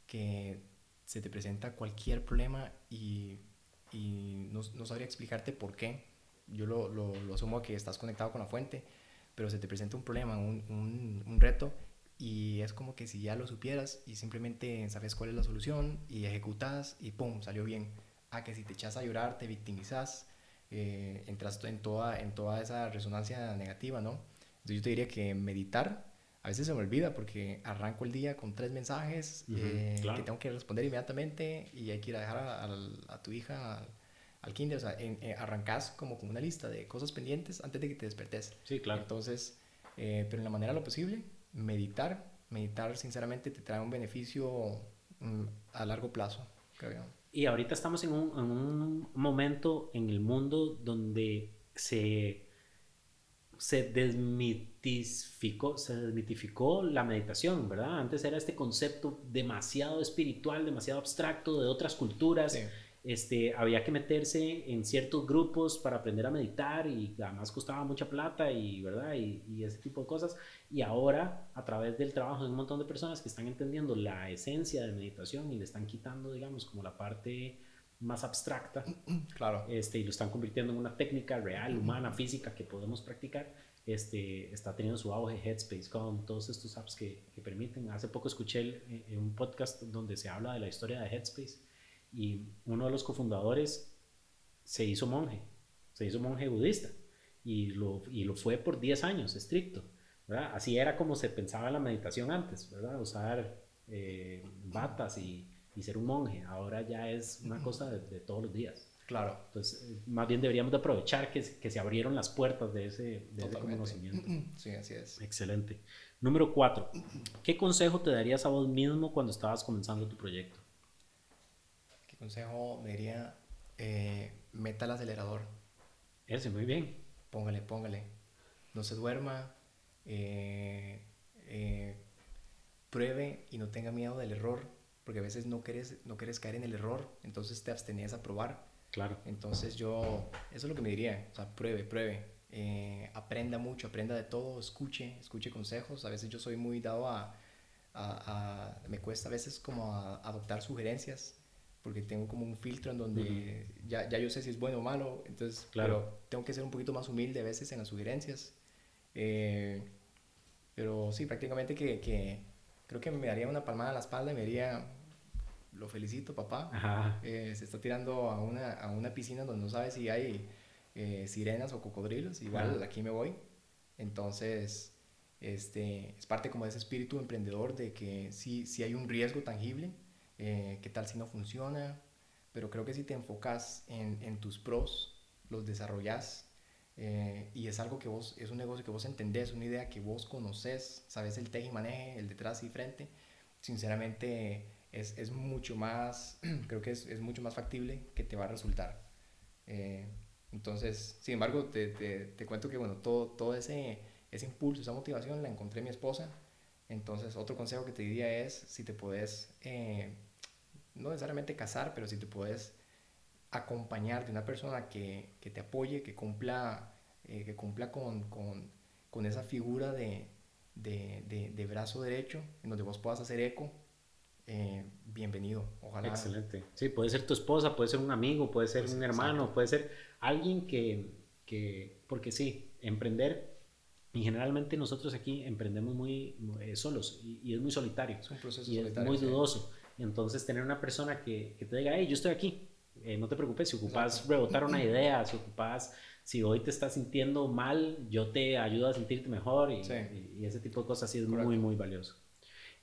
que se te presenta cualquier problema y, y no, no sabría explicarte por qué yo lo, lo, lo, asumo que estás conectado con la fuente, pero se te presenta un problema, un, un, un, reto, y es como que si ya lo supieras y simplemente sabes cuál es la solución y ejecutas y ¡pum! salió bien. A que si te echas a llorar, te victimizas, eh, entras en toda, en toda esa resonancia negativa, ¿no? Entonces yo te diría que meditar, a veces se me olvida porque arranco el día con tres mensajes eh, que tengo que responder inmediatamente y hay que ir a dejar a, a, a tu hija al kinder, o sea, en, eh, arrancas como con una lista de cosas pendientes antes de que te despertes. Sí, claro. Entonces, eh, pero en la manera lo posible, meditar, meditar sinceramente te trae un beneficio mm, a largo plazo, creo Y ahorita estamos en un, en un momento en el mundo donde se, se desmitificó, se desmitificó la meditación, ¿verdad? Antes era este concepto demasiado espiritual, demasiado abstracto de otras culturas. Sí este, había que meterse en ciertos grupos para aprender a meditar y además costaba mucha plata y, ¿verdad? Y, ese tipo de cosas. Y ahora, a través del trabajo de un montón de personas que están entendiendo la esencia de meditación y le están quitando, digamos, como la parte más abstracta, claro. este, y lo están convirtiendo en una técnica real, humana, física que podemos practicar, este, está teniendo su auge Headspace con todos estos apps que, que permiten. Hace poco escuché en un podcast donde se habla de la historia de Headspace y uno de los cofundadores se hizo monje, se hizo monje budista y lo, y lo fue por 10 años, estricto. ¿verdad? Así era como se pensaba la meditación antes, ¿verdad? Usar eh, batas y, y, ser un monje. Ahora ya es una cosa de, todos los días. Claro. Entonces, más bien deberíamos de aprovechar que, que se abrieron las puertas de ese, de ese conocimiento. Sí, así es. Excelente. Número cuatro. ¿Qué consejo te darías a vos mismo cuando estabas comenzando tu proyecto? consejo me diría, eh, meta el acelerador. Ese, muy bien. Póngale, póngale. No se duerma. Eh, eh, pruebe y no tenga miedo del error, porque a veces no quieres, no quieres caer en el error, entonces te abstenías a probar. Claro. Entonces yo, eso es lo que me diría, o sea, pruebe, pruebe. aprenda mucho, aprenda de todo, escuche, escuche consejos. A veces yo soy muy dado a, a, a me cuesta a veces como a adoptar sugerencias porque tengo como un filtro en donde ya, ya, yo sé si es bueno o malo, entonces claro. tengo que ser un poquito más humilde a veces en las sugerencias. Eh, pero sí, prácticamente que, que, creo que me daría una palmada a la espalda y me diría, lo felicito papá, eh, se está tirando a una, a una piscina donde no sabe si hay eh, sirenas o cocodrilos, igual aquí me voy. Entonces, este, es parte como de ese espíritu emprendedor de que sí, sí hay un riesgo tangible, eh, qué tal si no funciona, pero creo que si te enfocas en, en tus pros, los desarrollas eh, y es algo que vos, es un negocio que vos entendés, una idea que vos conoces, sabes el teje y maneje, el detrás y frente, sinceramente es, es mucho más, creo que es, es, mucho más factible que te va a resultar. Eh, entonces, sin embargo, te, te, te, cuento que bueno, todo, todo ese, ese impulso, esa motivación la encontré en mi esposa. Entonces, otro consejo que te diría es si te puedes no necesariamente casar, pero si te puedes acompañar de una persona que, que te apoye, que cumpla, eh, que cumpla con, con, con, esa figura de, de, de, brazo derecho, en donde vos puedas hacer eco, eh, bienvenido, ojalá. Excelente. Sí, puede ser tu esposa, puede ser un amigo, puede ser pues, un hermano, puede ser alguien que, que, porque sí, emprender, y generalmente nosotros aquí emprendemos muy eh, solos y, es muy solitario. Es un proceso y es muy dudoso. Entonces, tener una persona que, que te diga, hey, yo estoy aquí, eh, no te preocupes, si ocupas rebotar una idea, si ocupas, si hoy te estás sintiendo mal, yo te ayudo a sentirte mejor y, y, ese tipo de cosas sí es muy, muy valioso.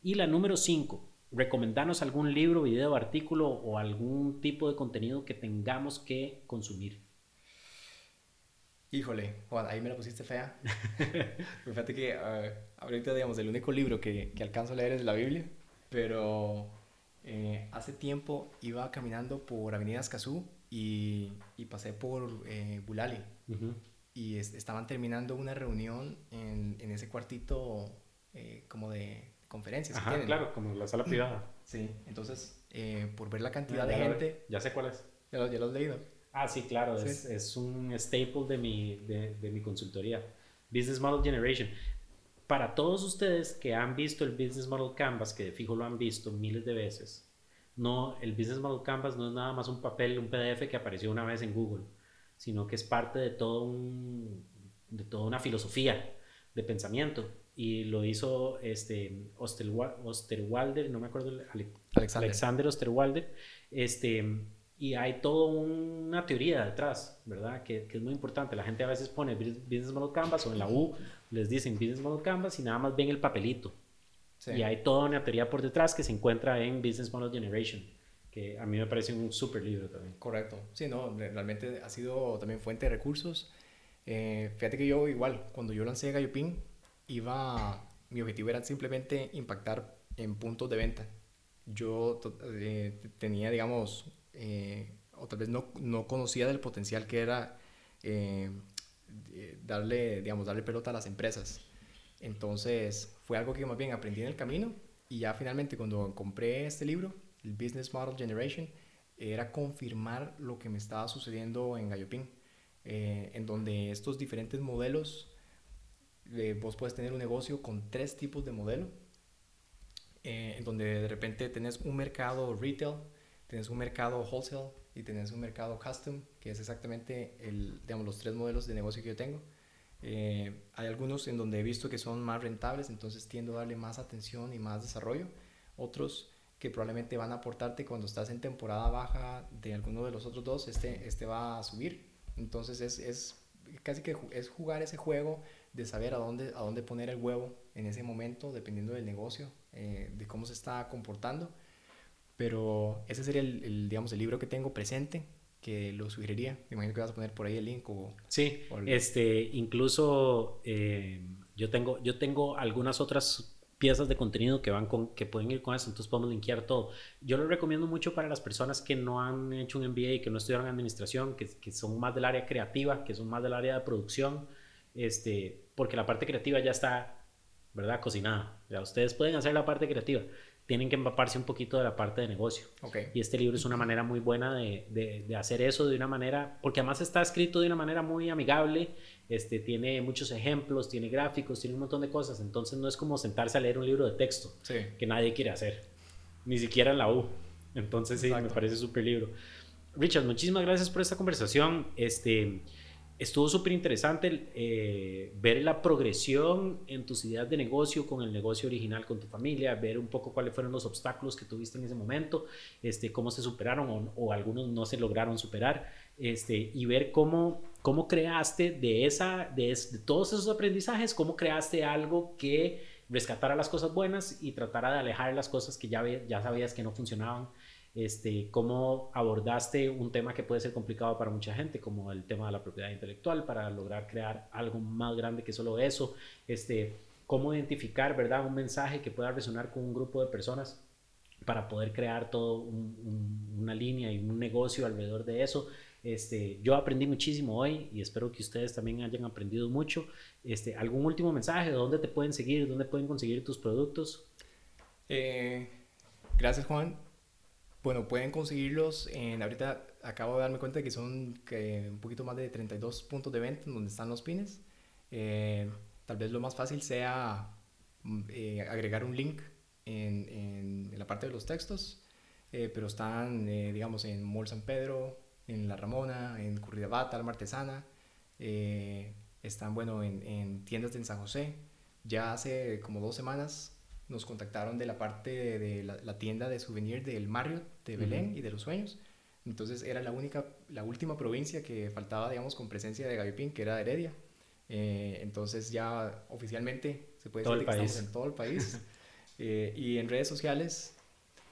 Y la número 5, recomendanos algún libro, video, artículo o algún tipo de contenido que tengamos que consumir. Híjole, Juan, ahí me la pusiste fea. Fíjate que uh, ahorita, digamos, el único libro que, que, alcanzo a leer es la Biblia, pero eh, hace tiempo iba caminando por Avenida Escazú y, y pasé por eh, Bulali. Y estaban terminando una reunión en, en ese cuartito eh, como de conferencias. Ajá, claro, como la sala privada. Sí, entonces, eh, por ver la cantidad de gente... Ya sé cuál es. Ya lo, ya lo has leído. Ah, sí, claro, Es, es, un staple de mi, de, de, mi consultoría. Business Model Generation. Para todos ustedes que han visto el Business Model Canvas, que de fijo lo han visto miles de veces, no, el Business Model Canvas no es nada más un papel, un PDF que apareció una vez en Google, sino que es parte de, todo un, de toda una filosofía de pensamiento. Y lo hizo este, Osterwalder, no me acuerdo, Alexander. Alexander Osterwalder. Este, y hay toda una teoría detrás, ¿verdad? Que, que, es muy importante. La gente a veces pone Business Model Canvas o en la U les dicen Business Model Canvas y nada más ven el papelito. Y hay toda una teoría por detrás que se encuentra en Business Model Generation, que a mí me parece un súper libro también. Correcto. Sí, no, realmente ha sido también fuente de recursos. Eh, fíjate que yo igual, cuando yo lancé Gallopin, iba, mi objetivo era simplemente impactar en puntos de venta. Yo eh, tenía, digamos, eh, o tal vez no, no, conocía del potencial que era eh, darle, digamos, darle pelota a las empresas. Entonces fue algo que más bien aprendí en el camino y ya finalmente cuando compré este libro, el Business Model Generation, era confirmar lo que me estaba sucediendo en Gallopin, eh, en donde estos diferentes modelos, vos puedes tener un negocio con tres tipos de modelo, en donde de repente tenés un mercado retail, Tienes un mercado wholesale y tienes un mercado custom, que es exactamente el, digamos, los tres modelos de negocio que yo tengo. Eh, hay algunos en donde he visto que son más rentables, entonces tiendo a darle más atención y más desarrollo. Otros que probablemente van a aportarte cuando estás en temporada baja de alguno de los otros dos, este, este va a subir. Entonces es, es casi que es jugar ese juego de saber a dónde, a dónde poner el huevo en ese momento, dependiendo del negocio, eh, de cómo se está comportando. Pero ese sería el, digamos, el libro que tengo presente que lo sugeriría. Me imagino que vas a poner por ahí el link o... Sí, este, incluso eh, yo, tengo, yo tengo algunas otras piezas de contenido que van con, que pueden ir con eso, entonces podemos linkear todo. Yo lo recomiendo mucho para las personas que no han hecho un MBA y que no estudiaron administración, que, que son más del área creativa, que son más del área de producción, este, porque la parte creativa ya está, ¿verdad? Cocinada. Ya ustedes pueden hacer la parte creativa tienen que empaparse un poquito de la parte de negocio. Y este libro es una manera muy buena de, de, hacer eso de una manera, porque además está escrito de una manera muy amigable, este, tiene muchos ejemplos, tiene gráficos, tiene un montón de cosas, entonces no es como sentarse a leer un libro de texto que nadie quiere hacer, ni siquiera en la U. Entonces sí, me parece súper libro. Richard, muchísimas gracias por esta conversación. Este, estuvo súper interesante eh, ver la progresión en tus ideas de negocio con el negocio original con tu familia, ver un poco cuáles fueron los obstáculos que tuviste en ese momento, este, cómo se superaron o, algunos no se lograron superar, este, y ver cómo, cómo creaste de, esa, de, de todos esos aprendizajes, cómo creaste algo que rescatara las cosas buenas y tratara de alejar las cosas que ya, ya sabías que no funcionaban este, cómo abordaste un tema que puede ser complicado para mucha gente, como el tema de la propiedad intelectual, para lograr crear algo más grande que solo eso, este, cómo identificar, ¿verdad?, un mensaje que pueda resonar con un grupo de personas para poder crear todo una línea y un negocio alrededor de eso. Este, yo aprendí muchísimo hoy y espero que ustedes también hayan aprendido mucho. Este, ¿Algún último mensaje? ¿Dónde te pueden seguir? ¿Dónde pueden conseguir tus productos? Eh, gracias Juan. Bueno, pueden conseguirlos en, ahorita acabo de darme cuenta que son que un poquito más de 32 puntos de venta donde están los pines. Eh, tal vez lo más fácil sea mm, eh, agregar un link en, en, la parte de los textos, eh, pero están, digamos, en Mall San Pedro, en La Ramona, en Curridabat, Alma Artesana, están, bueno, en, en tiendas de San José. Ya hace como dos semanas nos contactaron de la parte de, la, tienda de souvenir del Marriott de Belén y de los Sueños. Entonces era la única, la última provincia que faltaba, digamos, con presencia de Gavipín, que era Heredia. Eh, entonces ya oficialmente se puede decir que estamos en todo el país. Eh, y en redes sociales,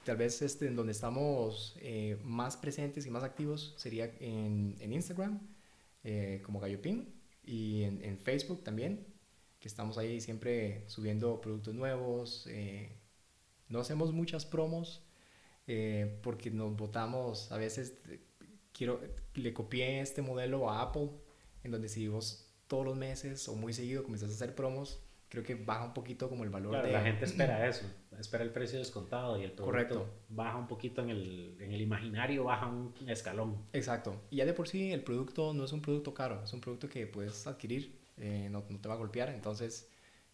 tal vez este, en donde estamos eh, más presentes y más activos sería en, en Instagram, como Gallopín, y en, en, Facebook también, que estamos ahí siempre subiendo productos nuevos. no hacemos muchas promos porque nos votamos, a veces quiero, le copié este modelo a Apple, en donde si vos todos los meses o muy seguido comenzás a hacer promos, creo que baja un poquito como el valor de... La gente espera eso, espera el precio descontado y el producto Correcto. baja un poquito en el, en el imaginario, baja un escalón. Exacto. Y ya de por sí el producto no es un producto caro, es un producto que puedes adquirir, eh, no, no, te va a golpear, entonces...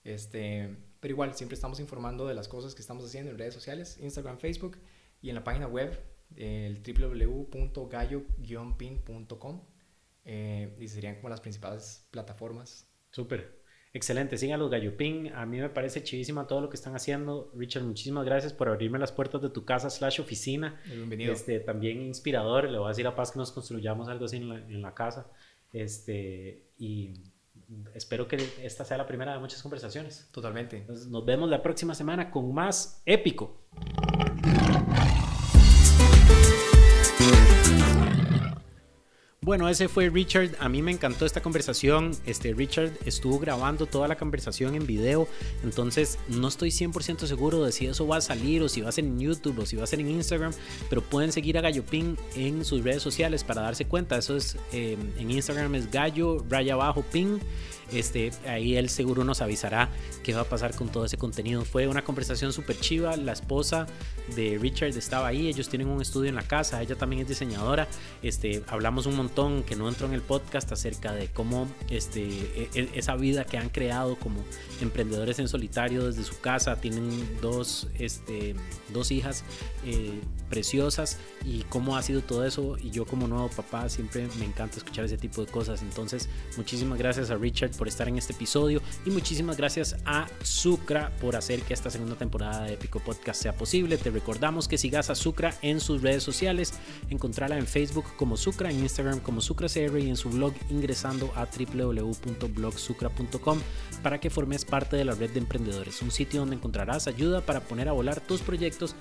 Este, pero igual, siempre estamos informando de las cosas que estamos haciendo en redes sociales, Instagram, Facebook y en la página web, el www.gallo-pin.com. Eh, y serían como las principales plataformas. Súper. Excelente, sigan los Gallopín. A mí me parece chivísima todo lo que están haciendo. Richard, muchísimas gracias por abrirme las puertas de tu casa slash oficina. Bienvenido. Este, también inspirador. Le voy a decir a Paz que nos construyamos algo así en la, en la casa. Este, y espero que esta sea la primera de muchas conversaciones. Totalmente. nos vemos la próxima semana con más épico. Bueno, ese fue Richard. A mí me encantó esta conversación. Este Richard estuvo grabando toda la conversación en video. Entonces no estoy 100% seguro de si eso va a salir o si va a ser en YouTube o si va a ser en Instagram. Pero pueden seguir a Galloping en sus redes sociales para darse cuenta. Eso es eh, en Instagram es gallo raya abajo ping. Este, ahí él seguro nos avisará qué va a pasar con todo ese contenido. Fue una conversación súper chiva. La esposa de Richard estaba ahí. Ellos tienen un estudio en la casa. Ella también es diseñadora. Este, hablamos un montón que no entró en el podcast acerca de cómo este, e, e, esa vida que han creado como emprendedores en solitario desde su casa. Tienen dos, este, dos hijas eh, preciosas y cómo ha sido todo eso. Y yo como nuevo papá siempre me encanta escuchar ese tipo de cosas. Entonces, muchísimas gracias a Richard por estar en este episodio y muchísimas gracias a Sucra por hacer que esta segunda temporada de Épico Podcast sea posible. Te recordamos que sigas a Sucra en sus redes sociales, encontrarla en Facebook como Sucra, en Instagram como SucraCR y en su blog ingresando a www.blogsucra.com para que formes parte de la red de emprendedores, un sitio donde encontrarás ayuda para poner a volar tus proyectos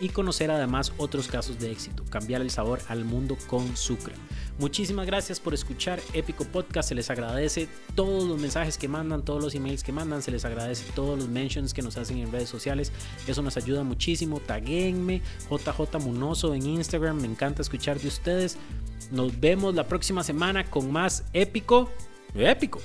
y conocer además otros casos de éxito, cambiar el sabor al mundo con Sucra. Muchísimas gracias por escuchar Épico Podcast, se les agradece todos los mensajes que mandan, todos los emails que mandan, se les agradece todos los mentions que nos hacen en redes sociales, eso nos ayuda muchísimo, taguenme JJ Munoso en Instagram, me encanta escuchar de ustedes. Nos vemos la próxima semana con más Épico, Épico.